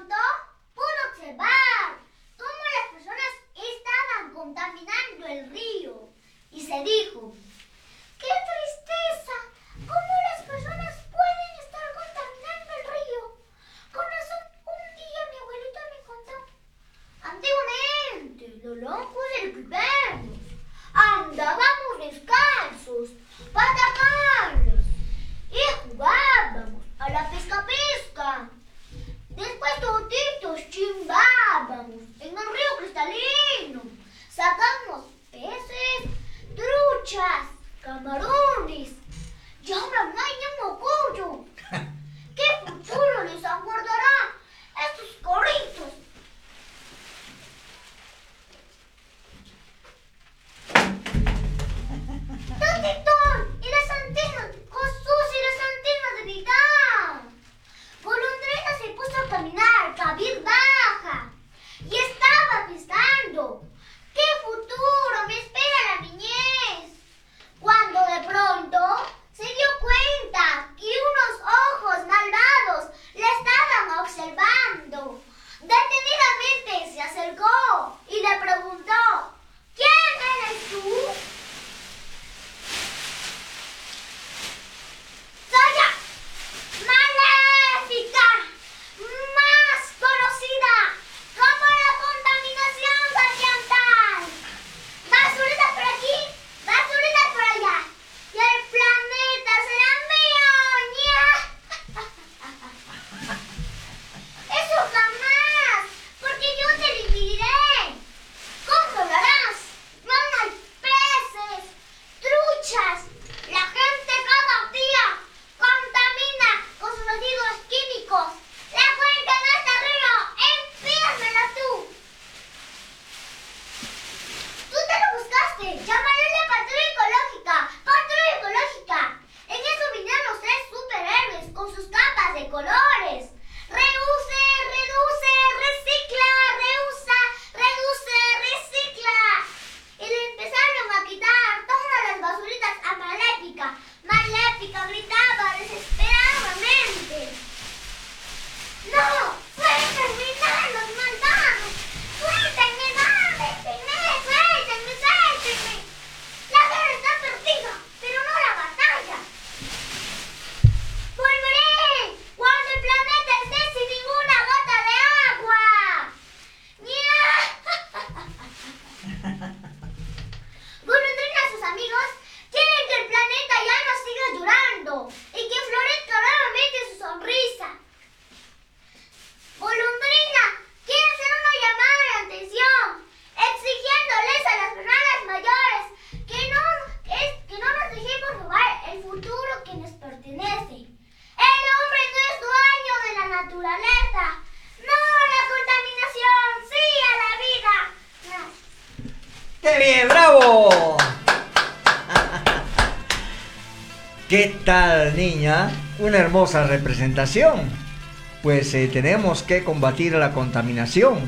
pronto pudo observar cómo las personas estaban contaminando el río y se dijo, ¡qué tristeza! ¿Cómo las personas pueden estar contaminando el río? Con razón, un día mi abuelito me contó, antiguamente, los locos del primer andábamos descalzos para taparlos y jugábamos a la pesca-pesca. Después toditos chimbábamos en el río cristalino. Sacamos peces, truchas, camarones. Yo me niña? Una hermosa representación. Pues eh, tenemos que combatir la contaminación.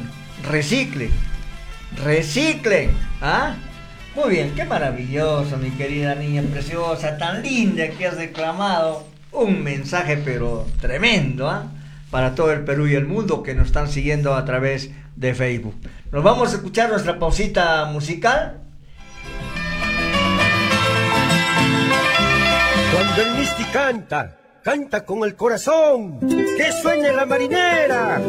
Recicle. Reciclen. ¿Ah? Muy bien, qué maravilloso, mi querida niña preciosa, tan linda que has declamado. Un mensaje pero tremendo, ¿ah? Para todo el Perú y el mundo que nos están siguiendo a través de Facebook. Nos vamos a escuchar nuestra pausita musical. Canta, canta con el corazón, que sueñe la marinera.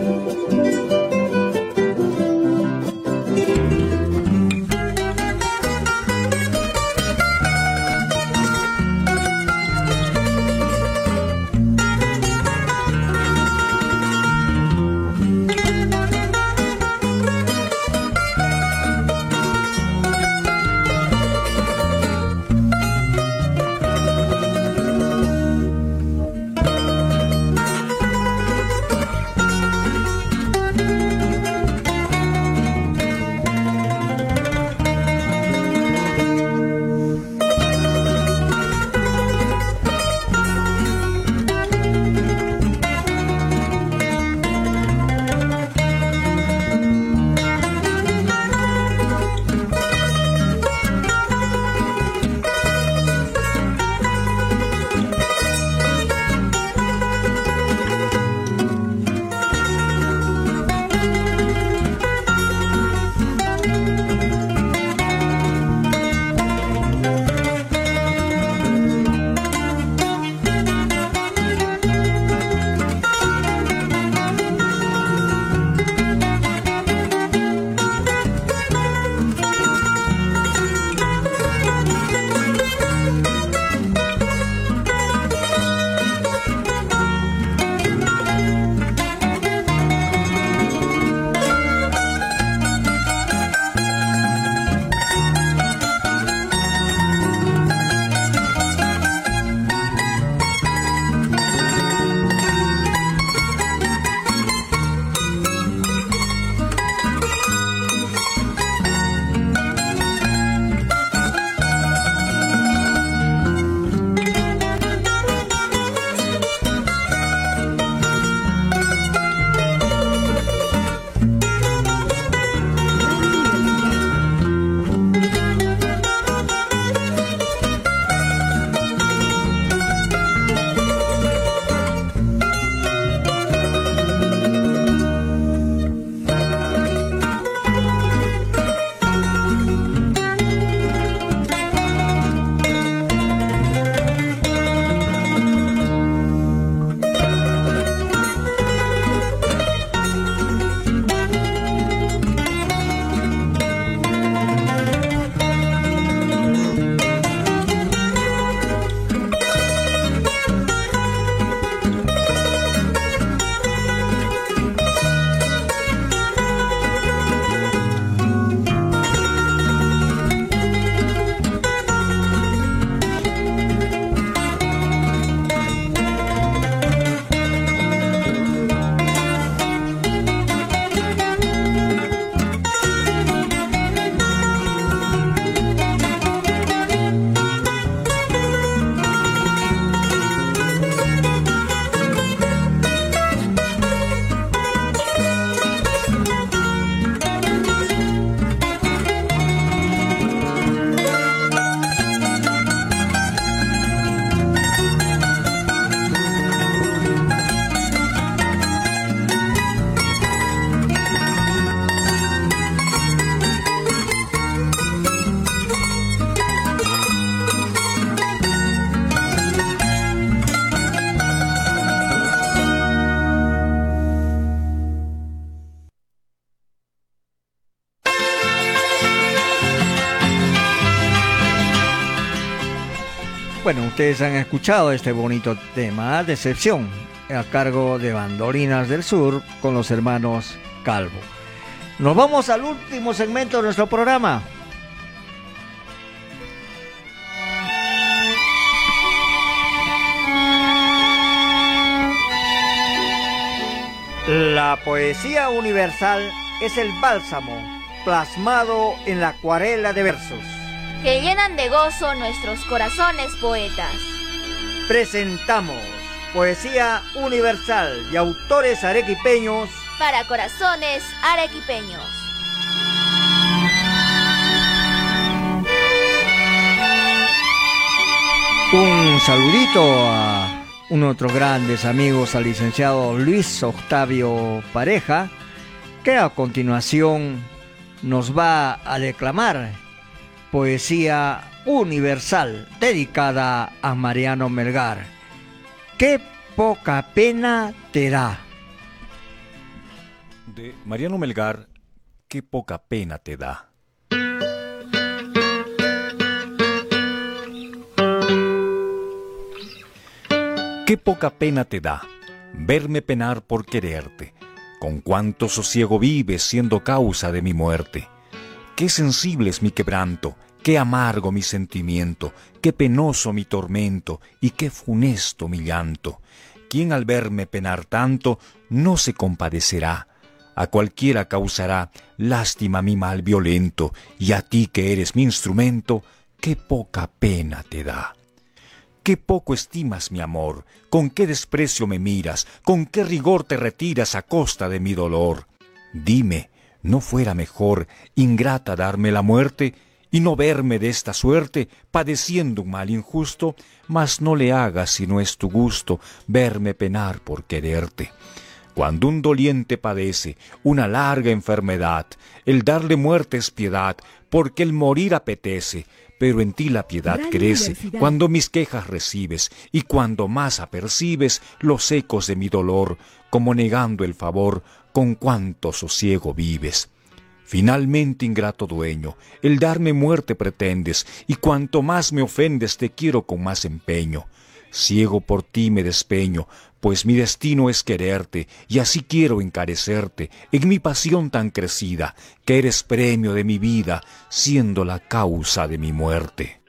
Ustedes han escuchado este bonito tema, Decepción, a cargo de Bandolinas del Sur con los hermanos Calvo. Nos vamos al último segmento de nuestro programa. La poesía universal es el bálsamo plasmado en la acuarela de versos que llenan de gozo nuestros corazones poetas. presentamos Poesía Universal de autores arequipeños Para corazones arequipeños. Un saludito a uno de nuestros grandes amigos, al licenciado Luis Octavio Pareja, que a continuación nos va a declamar poesía universal dedicada a Mariano Melgar. Qué poca pena te da. De Mariano Melgar, qué poca pena te da. Qué poca pena te da verme penar por quererte, con cuánto sosiego vives siendo causa de mi muerte. Qué sensible es mi quebranto, qué amargo mi sentimiento, qué penoso mi tormento y qué funesto mi llanto. Quien al verme penar tanto no se compadecerá, a cualquiera causará lástima mi mal violento, y a ti que eres mi instrumento, qué poca pena te da. Qué poco estimas mi amor, con qué desprecio me miras, con qué rigor te retiras a costa de mi dolor. Dime, ¿no fuera mejor, ingrata, darme la muerte y no verme de esta suerte, padeciendo un mal injusto? Mas no le hagas si no es tu gusto verme penar por quererte. Cuando un doliente padece una larga enfermedad, el darle muerte es piedad, porque el morir apetece, pero en ti la piedad Gran crece cuando mis quejas recibes y cuando más apercibes los ecos de mi dolor, como negando el favor con cuánto sosiego vives. Finalmente, ingrato dueño, el darme muerte pretendes, y cuanto más me ofendes te quiero con más empeño. Ciego por ti me despeño, pues mi destino es quererte, y así quiero encarecerte en mi pasión tan crecida, que eres premio de mi vida, siendo la causa de mi muerte.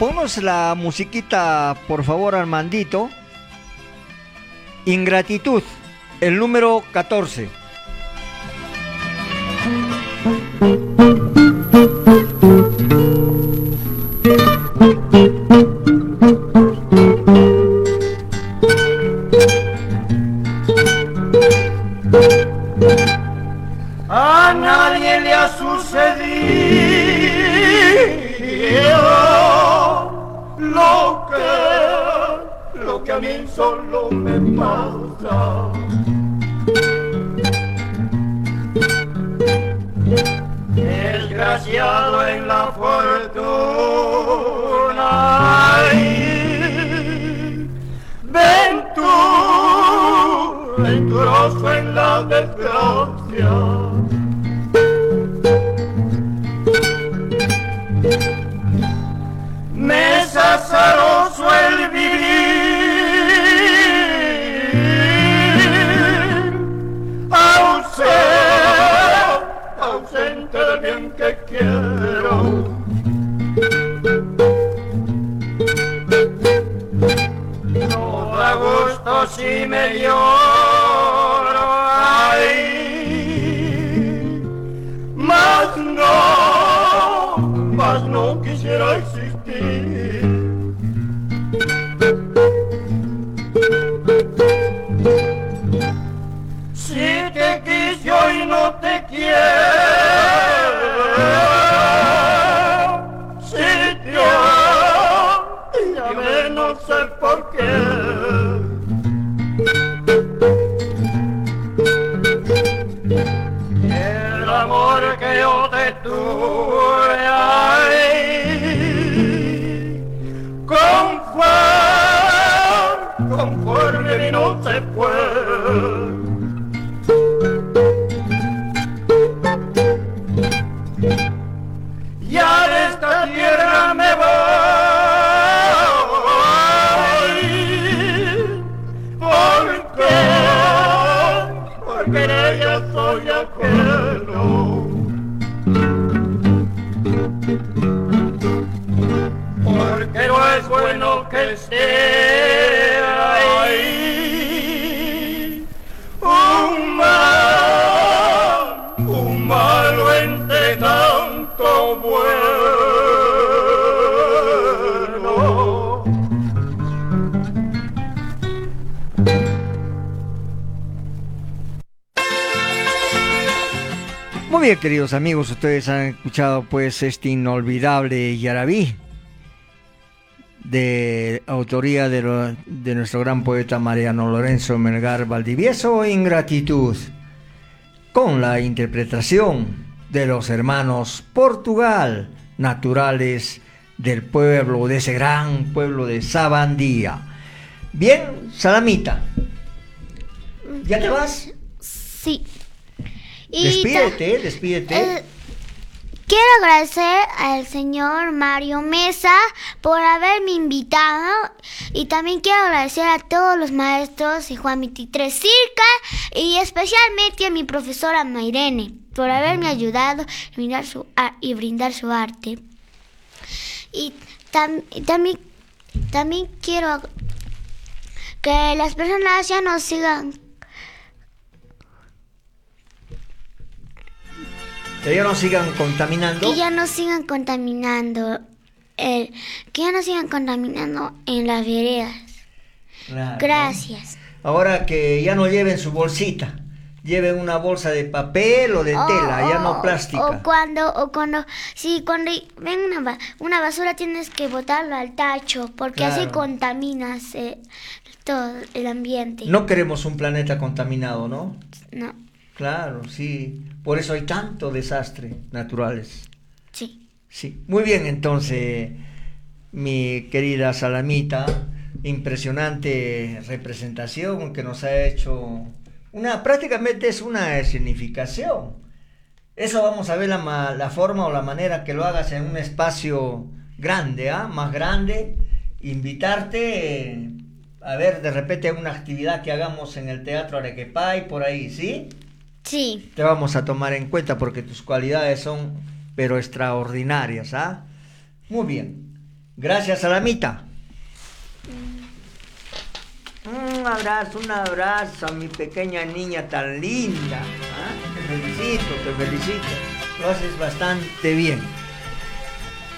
Ponos la musiquita, por favor, Armandito. Ingratitud, el número 14. Que a mí solo me pasa. Desgraciado en la fortuna. ay, Ventur, venturoso en la desgracia. Si queridos amigos, ustedes han escuchado pues este inolvidable Yarabí de autoría de, lo- de nuestro gran poeta Mariano Lorenzo Melgar Valdivieso, Ingratitud, con la interpretación de los hermanos Portugal, naturales del pueblo, de ese gran pueblo de Sabandía. Bien, Salamita, ¿ya te vas? Sí. Y Despídete, despídete. Eh, Quiero agradecer al señor Mario Mesa por haberme invitado y también quiero agradecer a todos los maestros y Juan 23 Circa y especialmente a mi profesora Mairene por haberme ayudado y brindar su, a- y brindar su arte. Y, tam- también, también quiero que las personas ya no sigan Que ya no sigan contaminando. Que ya no sigan contaminando. el- que ya no sigan contaminando en las veredas. Claro. Gracias. Ahora que ya no lleven su bolsita, lleven una bolsa de papel o de O- tela, ya no o- plástica. O cuando, o cuando, sí, cuando ven una, una basura tienes que botarlo al tacho, porque así Claro. contaminas eh, todo el ambiente. No queremos un planeta contaminado, ¿no? No, Claro, sí. Por eso hay tanto desastre naturales. sí. Sí. Muy bien, entonces, mi querida Salamita, impresionante representación que nos ha hecho una, prácticamente es una escenificación. Eso vamos a ver la, la forma o la manera que lo hagas en un espacio grande, ¿ah? Más grande. Invitarte eh, a ver de repente una actividad que hagamos en el Teatro Arequepay, por ahí, ¿sí? Sí. Te vamos a tomar en cuenta porque tus cualidades son pero extraordinarias, ¿ah? Muy bien. Gracias, Salamita. Un abrazo, un abrazo a mi pequeña niña tan linda. ¿ah? Te felicito, te felicito. Lo haces bastante bien.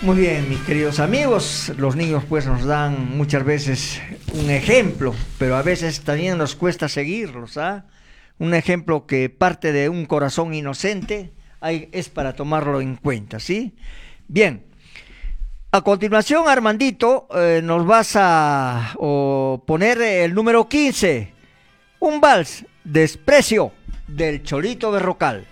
Muy bien, mis queridos amigos, los niños pues nos dan muchas veces un ejemplo, pero a veces también nos cuesta seguirlos, ¿ah? Un ejemplo que parte de un corazón inocente hay- es para tomarlo en cuenta, ¿sí? Bien, a continuación, Armandito, eh, nos vas a poner el número 15, un vals, desprecio, del Cholito Berrocal.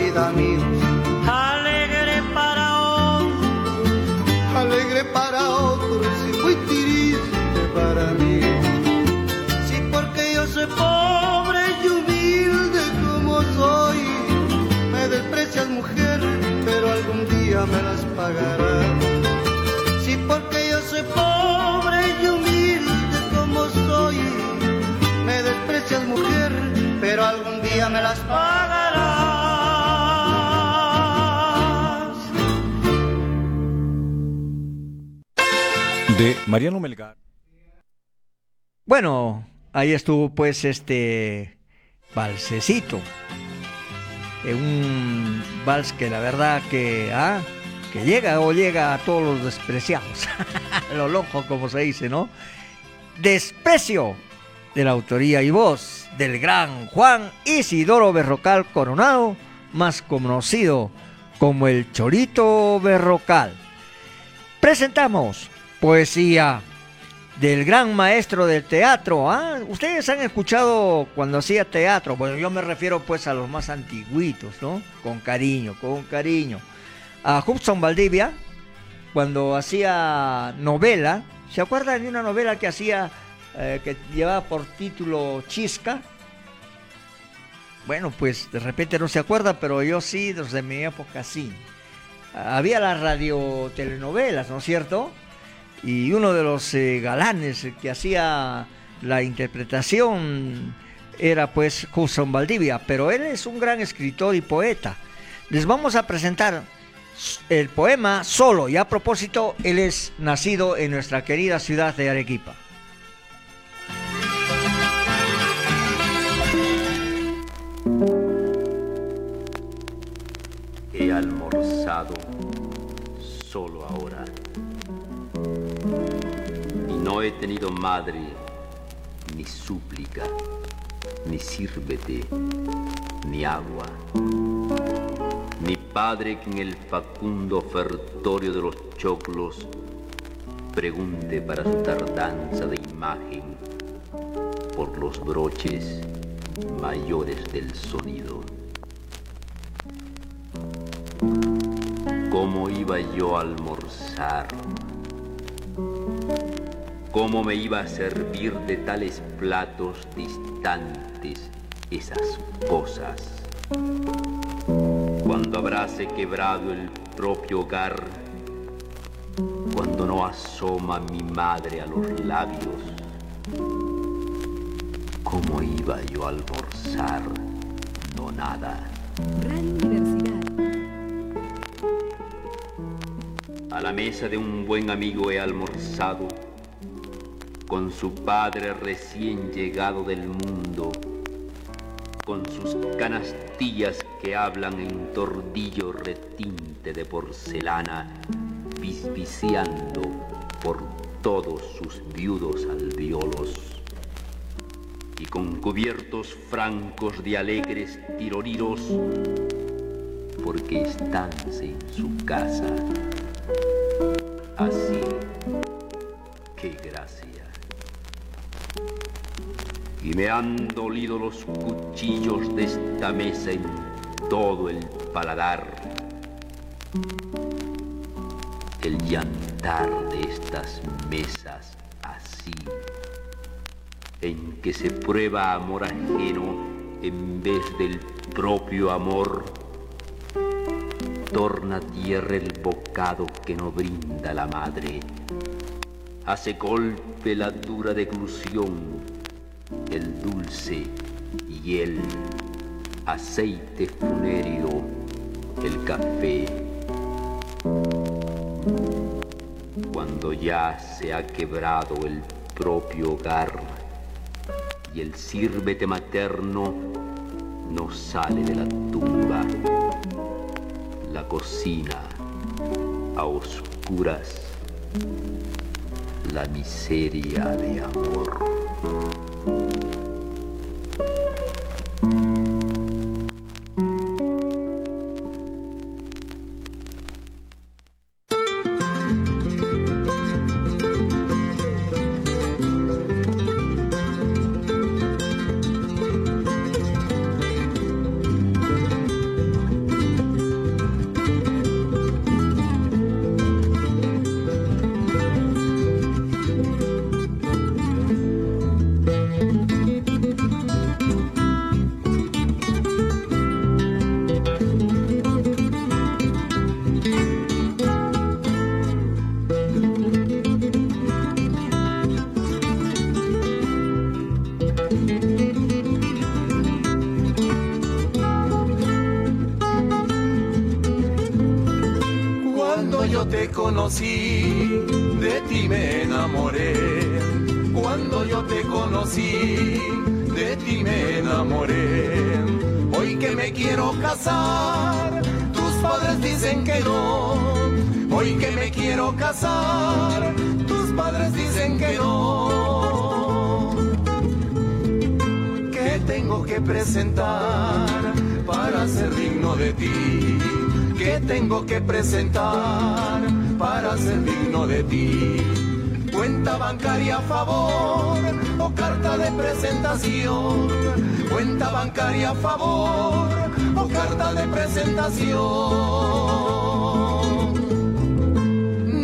Vida, amigos. Alegre para otros, alegre para otros y muy triste para mí. Sí, porque yo soy pobre y humilde como soy. Me desprecias mujer, pero algún día me las pagarás. Sí, porque yo soy pobre y humilde como soy. Me desprecias mujer, pero algún día me las pagarás. De Mariano Melgar. Bueno, ahí estuvo pues este valsecito. Eh, un vals que la verdad que, ah, que llega o llega a todos los despreciados. Lo loco como se dice, ¿no? Desprecio de la autoría y voz del gran Juan Isidoro Berrocal Coronado, más conocido como el Chorito Berrocal. Presentamos poesía del gran maestro del teatro. ¿ah? Ustedes han escuchado cuando hacía teatro, bueno, yo me refiero pues a los más antiguitos, ¿no? Con cariño, con cariño. A Hudson Valdivia, cuando hacía novela, ¿se acuerdan de una novela que hacía, eh, que llevaba por título Chisca? Bueno, pues de repente no se acuerda, pero yo sí, desde mi época sí. Había las radiotelenovelas, ¿no es cierto? Y uno de los eh, galanes que hacía la interpretación era pues Hudson Valdivia, pero él es un gran escritor y poeta. Les vamos a presentar el poema solo y a propósito, él es nacido en nuestra querida ciudad de Arequipa. He almorzado no he tenido madre, ni súplica, ni sírvete, ni agua, ni padre que en el facundo ofertorio de los choclos pregunte para su tardanza de imagen por los broches mayores del sonido. ¿Cómo iba yo a almorzar? ¿Cómo me iba a servir de tales platos distantes esas cosas? Cuando habráse quebrado el propio hogar, cuando no asoma mi madre a los labios, ¿cómo iba yo a almorzar? No nada. A la mesa de un buen amigo he almorzado con su padre recién llegado del mundo, con sus canastillas que hablan en tordillo retinte de porcelana, bisbiciando por todos sus viudos albiolos, y con cubiertos francos de alegres tiroriros, porque estánse en su casa. Así, qué gracia. Y me han dolido los cuchillos de esta mesa en todo el paladar. El llantar de estas mesas así, en que se prueba amor ajeno en vez del propio amor, torna tierra el bocado que no brinda la madre. Hace golpe la dura deglución, el dulce y el aceite funéreo, el café. Cuando ya se ha quebrado el propio hogar y el sírvete materno no sale de la tumba, la cocina a oscuras, la miseria de amor. Cuando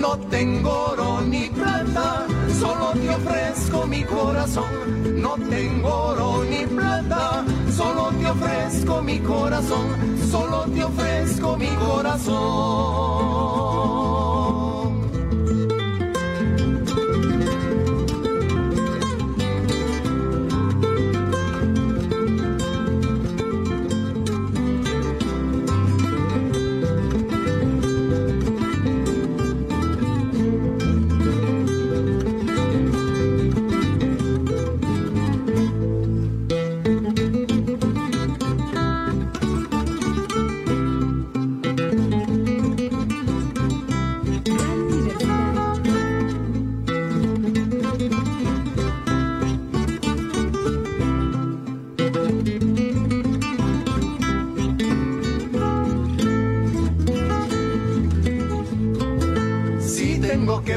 No tengo oro ni plata, solo te ofrezco mi corazón. No tengo oro ni plata, solo te ofrezco mi corazón. Solo te ofrezco mi corazón.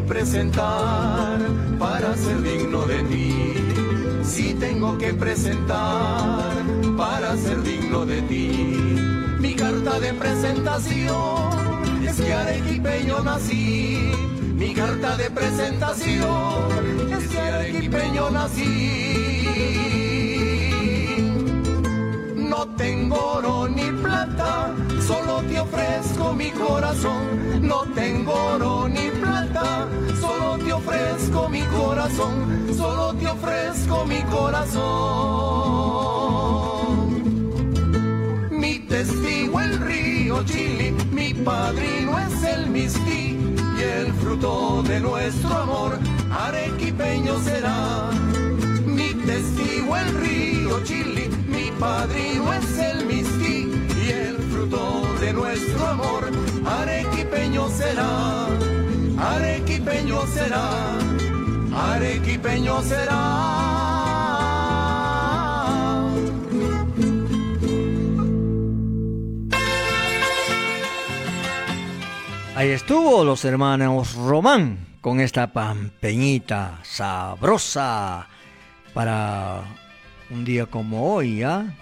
Presentar para ser digno de ti. Si tengo que presentar para ser digno de ti. Mi carta de presentación es que arequipeño nací. Mi carta de presentación es que arequipeño nací. No tengo oro ni plata, solo te ofrezco mi corazón. No tengo oro ni plata, ofrezco mi corazón. Solo te ofrezco mi corazón. Mi testigo el río Chili, mi padrino es el Misti y el fruto de nuestro amor arequipeño será. Mi testigo el río Chili, mi padrino es el Misti y el fruto de nuestro amor arequipeño será, arequipeño será, arequipeño será. Ahí estuvo los hermanos Román con esta pampeñita sabrosa para un día como hoy, ¿ya?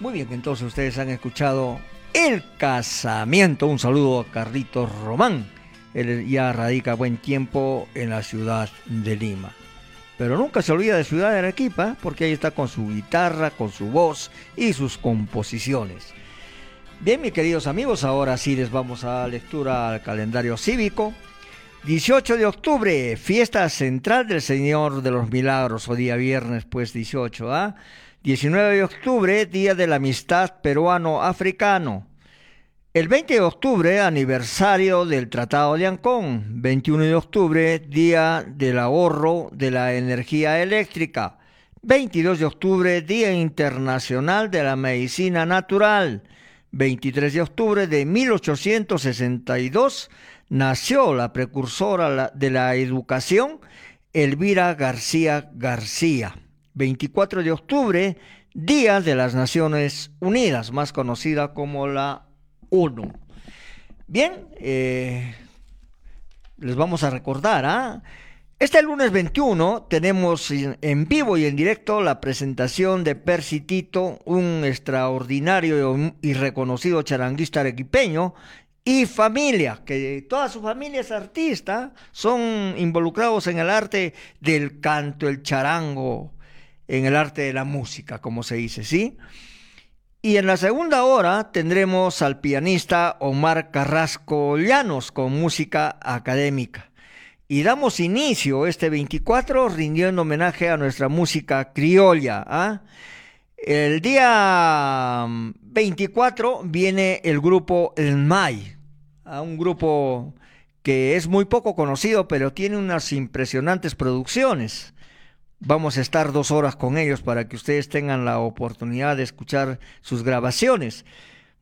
Muy bien, entonces ustedes han escuchado El Casamiento. Un saludo a Carlitos Román. Él ya radica buen tiempo en la ciudad de Lima. Pero nunca se olvida de Ciudad de Arequipa, porque ahí está con su guitarra, con su voz y sus composiciones. Bien, mis queridos amigos, ahora sí les vamos a dar lectura al calendario cívico. 18 de octubre, fiesta central del Señor de los Milagros, o día viernes, pues 18, ¿ah? 19 de octubre, Día de la Amistad Peruano-Africano. El 20 de octubre, aniversario del Tratado de Ancón. 21 de octubre, Día del Ahorro de la Energía Eléctrica. 22 de octubre, Día Internacional de la Medicina Natural. 23 de octubre de 1862 nació la precursora de la educación, Elvira García García. 24 de octubre, Día de las Naciones Unidas, más conocida como la Bien, eh, les vamos a recordar, ¿ah? Este lunes 21 tenemos en vivo y en directo la presentación de Percy Tito, un extraordinario y reconocido charanguista arequipeño y familia, que toda su familia es artista, son involucrados en el arte del canto, el charango, en el arte de la música, como se dice, ¿sí? Y en la segunda hora tendremos al pianista Omar Carrasco Llanos con música académica. Y damos inicio este 24 rindiendo homenaje a nuestra música criolla. ¿ah? El día 24 mm, viene el grupo El May, ¿ah? un grupo que es muy poco conocido, pero tiene unas impresionantes producciones. Vamos a estar dos horas con ellos para que ustedes tengan la oportunidad de escuchar sus grabaciones.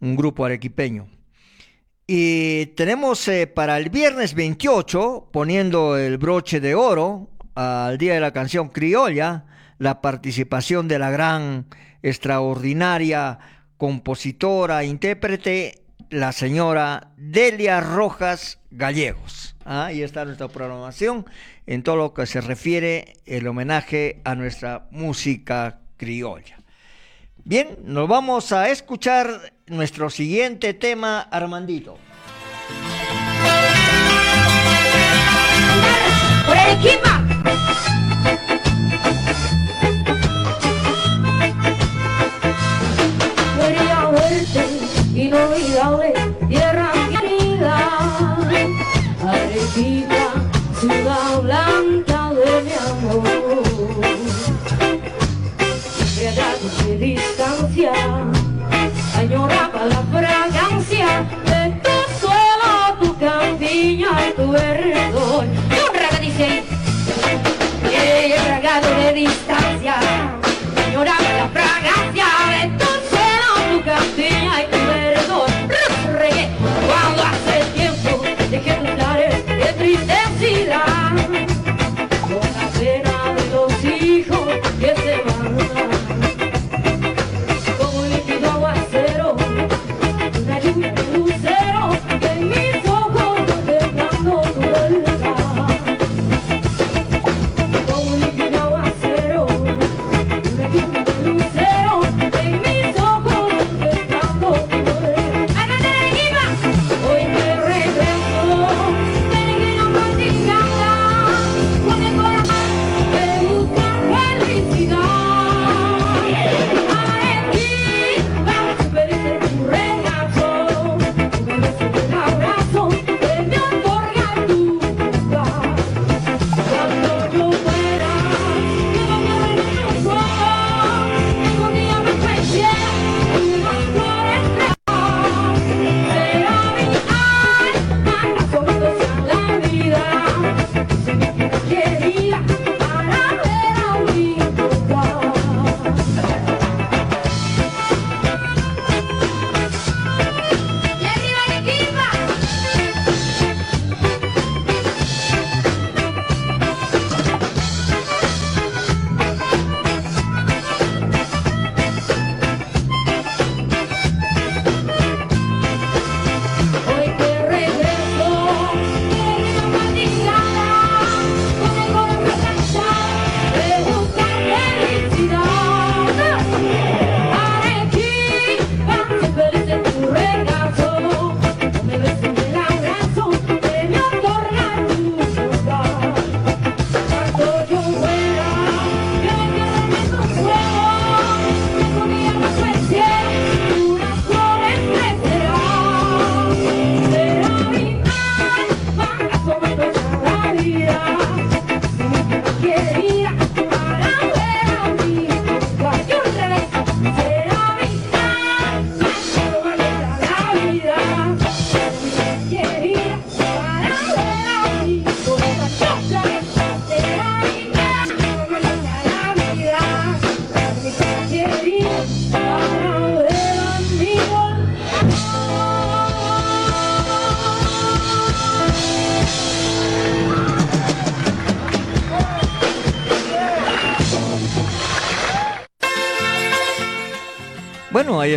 Un grupo arequipeño. Y tenemos eh, para el viernes 28, poniendo el broche de oro al Día de la Canción Criolla, la participación de la gran, extraordinaria compositora, intérprete, la señora Delia Rojas Gallegos. Ah, ahí está nuestra programación en todo lo que se refiere el homenaje a nuestra música criolla. Bien, nos vamos a escuchar nuestro siguiente tema, Armandito. ¡Por Arequipa! Quería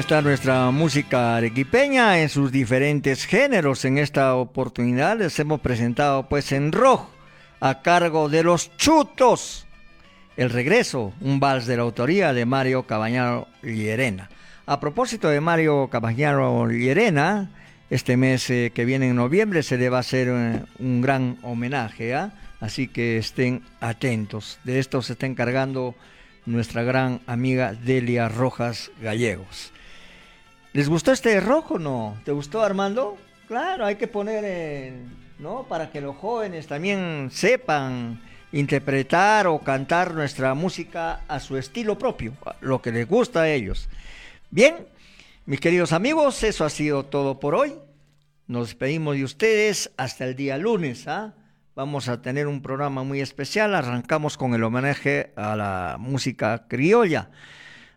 Nuestra música arequipeña en sus diferentes géneros. En esta oportunidad les hemos presentado pues en rojo a cargo de los chutos. El regreso, un vals de la autoría de Mario Cabañaro Llerena. A propósito de Mario Cabañaro Llerena, este mes eh, que viene en noviembre se le va a hacer eh, un gran homenaje, ¿ah? así que estén atentos. De esto se está encargando nuestra gran amiga Delia Rojas Gallegos. ¿Les gustó este rojo o no? ¿Te gustó Armando? Claro, hay que poner, en, ¿no? Para que los jóvenes también sepan interpretar o cantar nuestra música a su estilo propio, lo que les gusta a ellos. Bien, mis queridos amigos, eso ha sido todo por hoy. Nos despedimos de ustedes hasta el día lunes. ¿ah? Vamos a tener un programa muy especial. Arrancamos con el homenaje a la música criolla.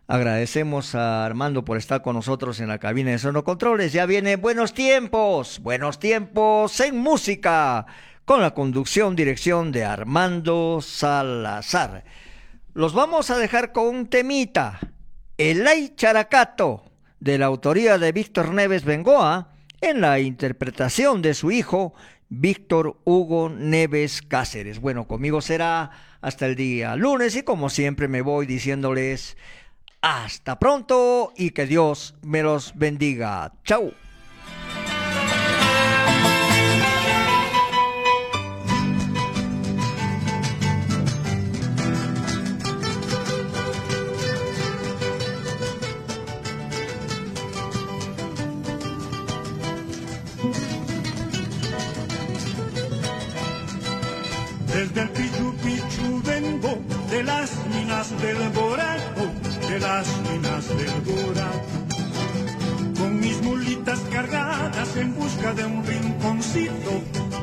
Agradecemos a Armando por estar con nosotros en la cabina de Sonocontroles. Ya viene Buenos Tiempos, Buenos Tiempos en música, con la conducción, dirección de Armando Salazar. Los vamos a dejar con un temita, El Ay Characato, de la autoría de Víctor Neves Bengoa, en la interpretación de su hijo Víctor Hugo Neves Cáceres. Bueno, conmigo será hasta el día lunes y como siempre me voy diciéndoles hasta pronto y que Dios me los bendiga. Chau. Desde el Pichu Pichu vengo, de las minas del Boraco, de las minas del Boraco. Con mis mulitas cargadas en busca de un rinconcito,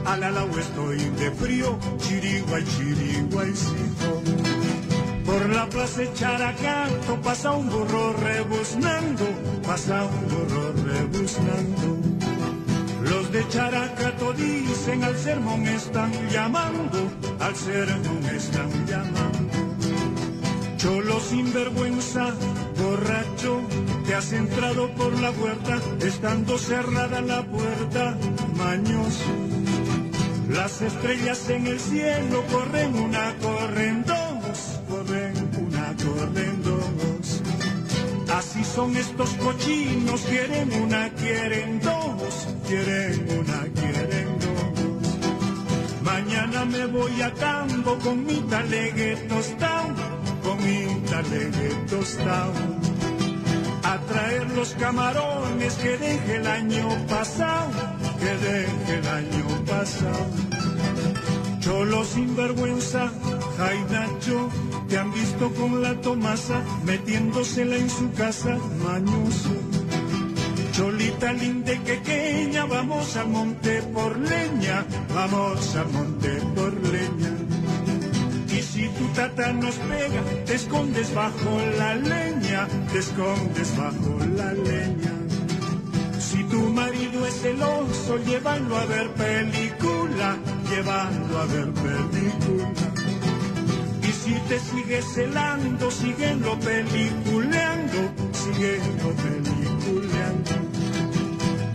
al alao estoy de frío, chiriguay, chiriguaycito. Por la plaza Characato pasa un burro rebuznando, pasa un burro rebuznando. Los de Characato dicen al sermón están llamando, al sermón están llamando. Cholo sinvergüenza, borracho, te has entrado por la puerta, estando cerrada la puerta, mañoso. Las estrellas en el cielo corren una, corren dos, corren una, corren dos. Así son estos cochinos, quieren una, quieren dos, quieren una, quieren dos. Mañana me voy a campo con mi talegue tostado, con mi talegue tostado. A traer los camarones que dejé el año pasado, que dejé el año pasado. Cholo sinvergüenza, Jainacho, te han visto con la Tomasa metiéndosela en su casa, mañoso. Cholita linda y pequeña, vamos al monte por leña, vamos al monte por. Si tu tata nos pega, te escondes bajo la leña, te escondes bajo la leña. Si tu marido es celoso, llévalo a ver película, llévalo a ver película. Y si te sigues celando, síguelo peliculeando, síguelo peliculeando.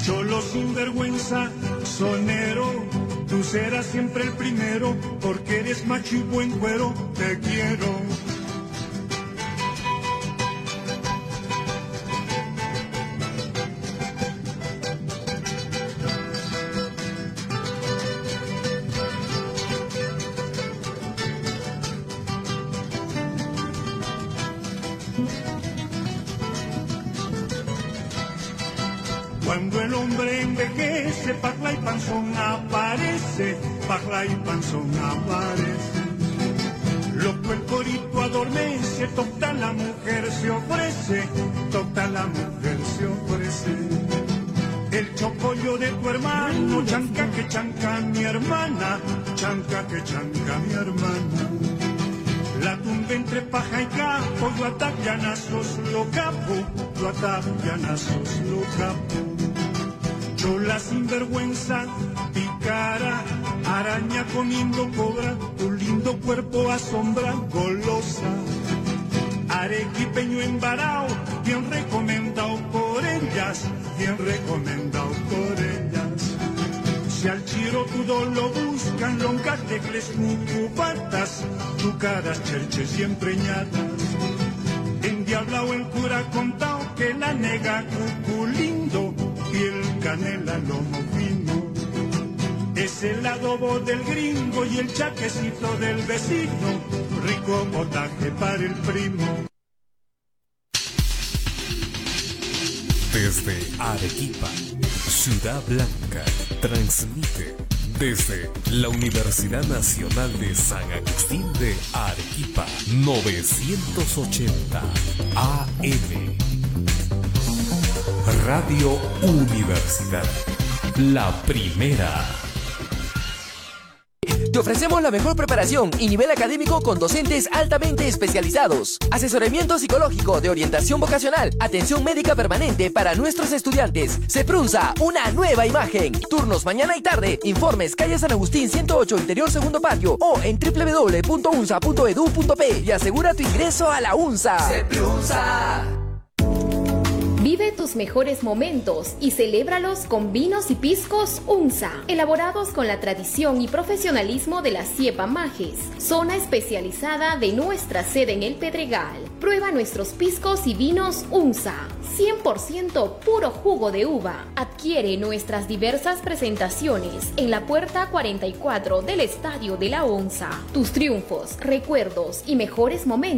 Cholo sinvergüenza, sonero, tú serás siempre el primero, porque eres macho y buen cuero, te quiero. Aparece, Pajla y Panzón aparece. Loco el corito adormece, toca la mujer se ofrece, toca la mujer se ofrece. El chocollo de tu hermano, chanca que chanca mi hermana, chanca que chanca mi hermana. La tumba entre paja y capo, yo atapianazos lo capo, yo atapianazos lo capo. Chola sinvergüenza, picara, araña comiendo cobra, tu lindo cuerpo asombra, golosa. arequipeño embarao, bien recomendado por ellas, bien recomendado por ellas. Si al chiro todo lo buscan, loncatecles, mucupatas, chucaras, cherches y empreñadas. Endiablao el cura contao que la nega cucu lindo y el canela lomo fino. Es el adobo del gringo y el chaquecito del vecino, rico potaje para el primo. Desde Arequipa, Ciudad Blanca, transmite desde la Universidad Nacional de San Agustín de Arequipa, 980 AM. Radio Universidad, la primera. Te ofrecemos la mejor preparación y nivel académico con docentes altamente especializados. Asesoramiento psicológico de orientación vocacional. Atención médica permanente para nuestros estudiantes. Se una nueva imagen. Turnos mañana y tarde. Informes calle San Agustín 108 Interior Segundo Patio o en www.unsa.edu.p y asegura tu ingreso a la UNSA. Se Vive tus mejores momentos y celébralos con vinos y piscos UNSA, elaborados con la tradición y profesionalismo de la Ciepa Majes, zona especializada de nuestra sede en el Pedregal. Prueba nuestros piscos y vinos UNSA, 100% puro jugo de uva. Adquiere nuestras diversas presentaciones en la puerta 44 del Estadio de la ONSA. Tus triunfos, recuerdos y mejores momentos